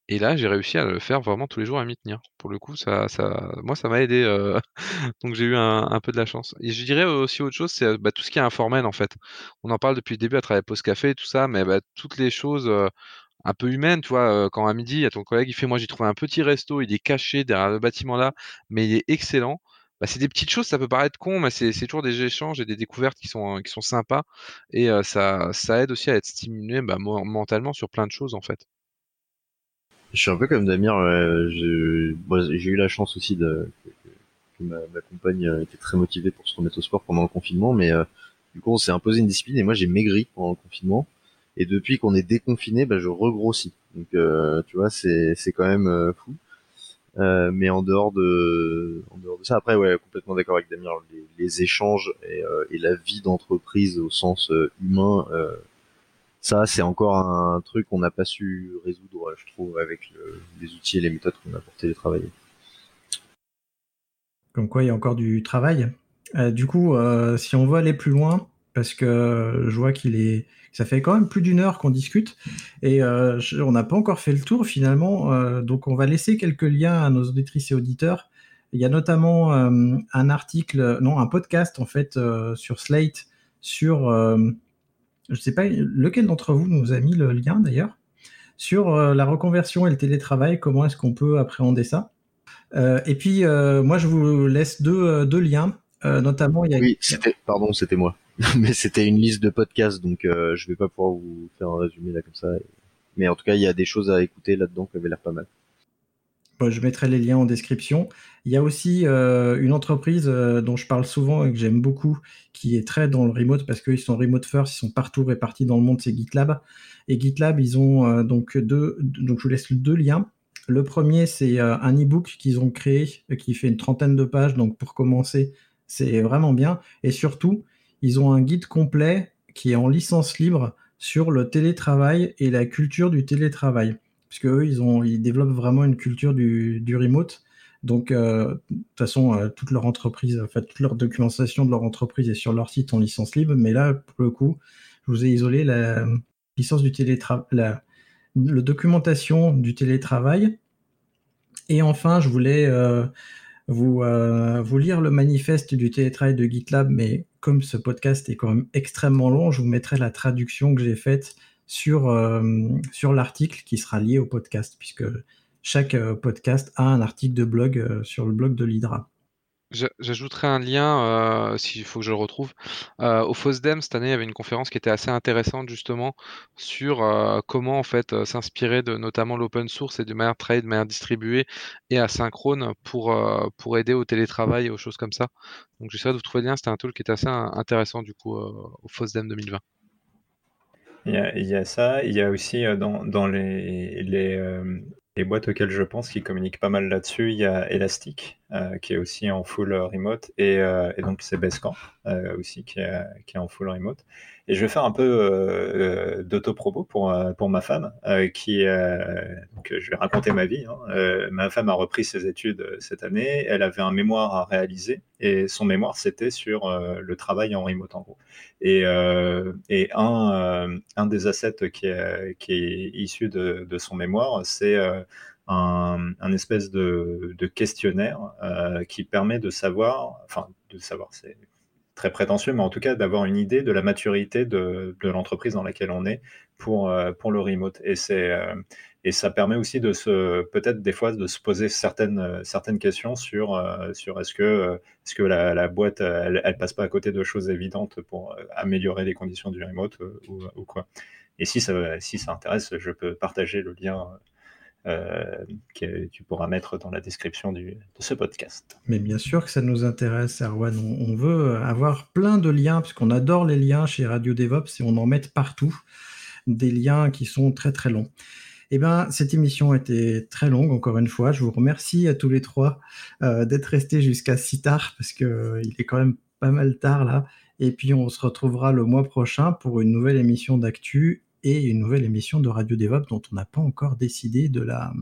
Et là, j'ai réussi à le faire vraiment tous les jours à m'y tenir. Pour le coup, ça, ça, moi, ça m'a aidé. Euh, *laughs* donc, j'ai eu un, peu de la chance. Et je dirais aussi autre chose, c'est euh, bah, tout ce qui est informel, en fait. On en parle depuis le début à travers Pause Café et tout ça, mais bah, toutes les choses euh, un peu humaines, tu vois, quand à midi, il y a ton collègue, il fait, moi, j'ai trouvé un petit resto, il est caché derrière le bâtiment là, mais il est excellent. Bah, c'est des petites choses, ça peut paraître con, mais c'est toujours des échanges et des découvertes qui sont, qui sont sympas. Et ça, ça aide aussi à être stimulé bah, mentalement sur plein de choses, en fait. Je suis un peu comme Damir. J'ai eu la chance aussi de, que, ma, compagne était très motivée pour se remettre au sport pendant le confinement, mais du coup, on s'est imposé une discipline et moi, j'ai maigri pendant le confinement. Et depuis qu'on est déconfiné, bah, je regrossis. Donc, tu vois, c'est quand même fou. Euh, mais en dehors de, en dehors de ça, après, ouais, complètement d'accord avec Damien, les, échanges et, euh, et, la vie d'entreprise au sens euh, humain, ça, c'est encore un truc qu'on n'a pas su résoudre, je trouve, avec le, les outils et les méthodes qu'on a pour télétravailler. Comme quoi, il y a encore du travail. du coup, si on veut aller plus loin, parce que je vois qu'il est, ça fait quand même plus d'une heure qu'on discute et euh, on n'a pas encore fait le tour finalement. Euh, donc on va laisser quelques liens à nos auditrices et auditeurs. Il y a notamment euh, un article, non, un podcast en fait sur Slate sur, je sais pas lequel d'entre vous nous a mis le lien d'ailleurs sur la reconversion et le télétravail. Comment est-ce qu'on peut appréhender ça? Et puis moi je vous laisse deux, deux liens. notamment, il y a... Oui, c'était, pardon, c'était moi. *laughs* mais c'était une liste de podcasts, donc euh, je vais pas pouvoir vous faire un résumé là comme ça. Mais en tout cas, il y a des choses à écouter là-dedans qui avaient l'air pas mal. je mettrai les liens en description. Il y a aussi euh, une entreprise euh, dont je parle souvent et que j'aime beaucoup, qui est très dans le remote parce qu'ils sont remote first, ils sont partout répartis dans le monde, c'est GitLab. Et GitLab, ils ont donc deux, donc je vous laisse deux liens. Le premier, c'est un e-book qu'ils ont créé qui fait une trentaine de pages, donc pour commencer, c'est vraiment bien. Et surtout, ils ont un guide complet qui est en licence libre sur le télétravail et la culture du télétravail. Puisque eux, ils, ils développent vraiment une culture du, remote. Donc, euh, de toute façon, euh, toute leur entreprise, fait, toute leur documentation de leur entreprise est sur leur site en licence libre. Mais là, pour le coup, je vous ai isolé la licence du télétravail, la, documentation du télétravail. Et enfin, je voulais euh, vous, vous lire le manifeste du télétravail de GitLab, mais comme ce podcast est quand même extrêmement long, je vous mettrai la traduction que j'ai faite sur, euh, l'article qui sera lié au podcast, puisque chaque euh, podcast a un article de blog euh, sur le blog de l'Hydra. J'ajouterai un lien, s'il faut que je le retrouve. au FOSDEM, cette année, il y avait une conférence qui était assez intéressante justement sur comment en fait s'inspirer de notamment l'open source et de manière trade, de manière distribuée et asynchrone pour, pour aider au télétravail et aux choses comme ça. Donc j'essaierai de vous trouver le lien, c'était un tool qui était assez intéressant du coup au FOSDEM 2020. Il y, a, il y, a, ça, il y a aussi dans, dans les, les, les boîtes auxquelles je pense qui communiquent pas mal là-dessus, il y a Elastic, euh, qui est aussi en full remote, et, euh, donc c'est Basecamp euh, aussi qui est, qui est, en full remote. Et je vais faire un peu d'autoprobo pour, pour ma femme, qui, donc je vais raconter ma vie. Hein. ma femme a repris ses études cette année, elle avait un mémoire à réaliser, et son mémoire c'était sur le travail en remote en gros. Et, et un, un des assets qui est, qui est issu de son mémoire, c'est un, espèce de, questionnaire euh, qui permet de savoir, enfin de savoir, c'est très prétentieux, mais en tout cas d'avoir une idée de la maturité de, l'entreprise dans laquelle on est pour, pour le remote. Et c'est et ça permet aussi de se, peut-être des fois, de se poser certaines, euh, certaines questions sur, euh, sur est-ce que, euh, est-ce que la, boîte, elle, elle, passe pas à côté de choses évidentes pour améliorer les conditions du remote ou, ou, quoi. Et si ça, si ça intéresse, je peux partager le lien euh, que tu pourras mettre dans la description du, de ce podcast. Mais bien sûr que ça nous intéresse, Erwan. On, on veut avoir plein de liens, puisqu'on adore les liens chez Radio DevOps et on en met partout des liens qui sont très très longs. Eh bien, cette émission été très longue, encore une fois. Je vous remercie à tous les trois euh, d'être restés jusqu'à si tard, parce qu'il euh, est quand même pas mal tard là. Et puis, on se retrouvera le mois prochain pour une nouvelle émission d'actu et une nouvelle émission de Radio DevOps dont on n'a pas encore décidé de la,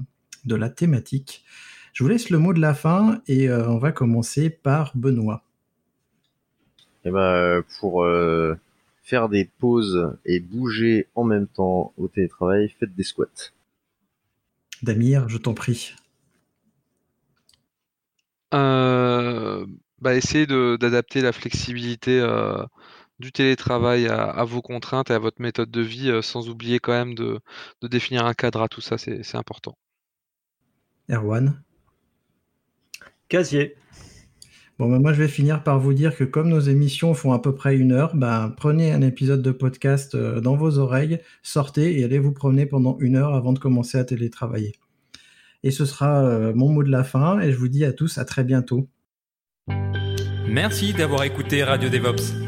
de la thématique. Je vous laisse le mot de la fin et euh, on va commencer par Benoît. Eh ben, pour euh, faire des pauses et bouger en même temps au télétravail, faites des squats. Damir, je t'en prie. Euh, bah, essayez d'adapter la flexibilité euh, du télétravail à, vos contraintes et à votre méthode de vie, euh, sans oublier quand même de, définir un cadre à tout ça, c'est important. Erwan Casier. Bon, ben moi, je vais finir par vous dire que comme nos émissions font à peu près une heure, ben, prenez un épisode de podcast euh, dans vos oreilles, sortez et allez vous promener pendant une heure avant de commencer à télétravailler. Et ce sera euh, mon mot de la fin et je vous dis à tous à très bientôt. Merci d'avoir écouté Radio DevOps.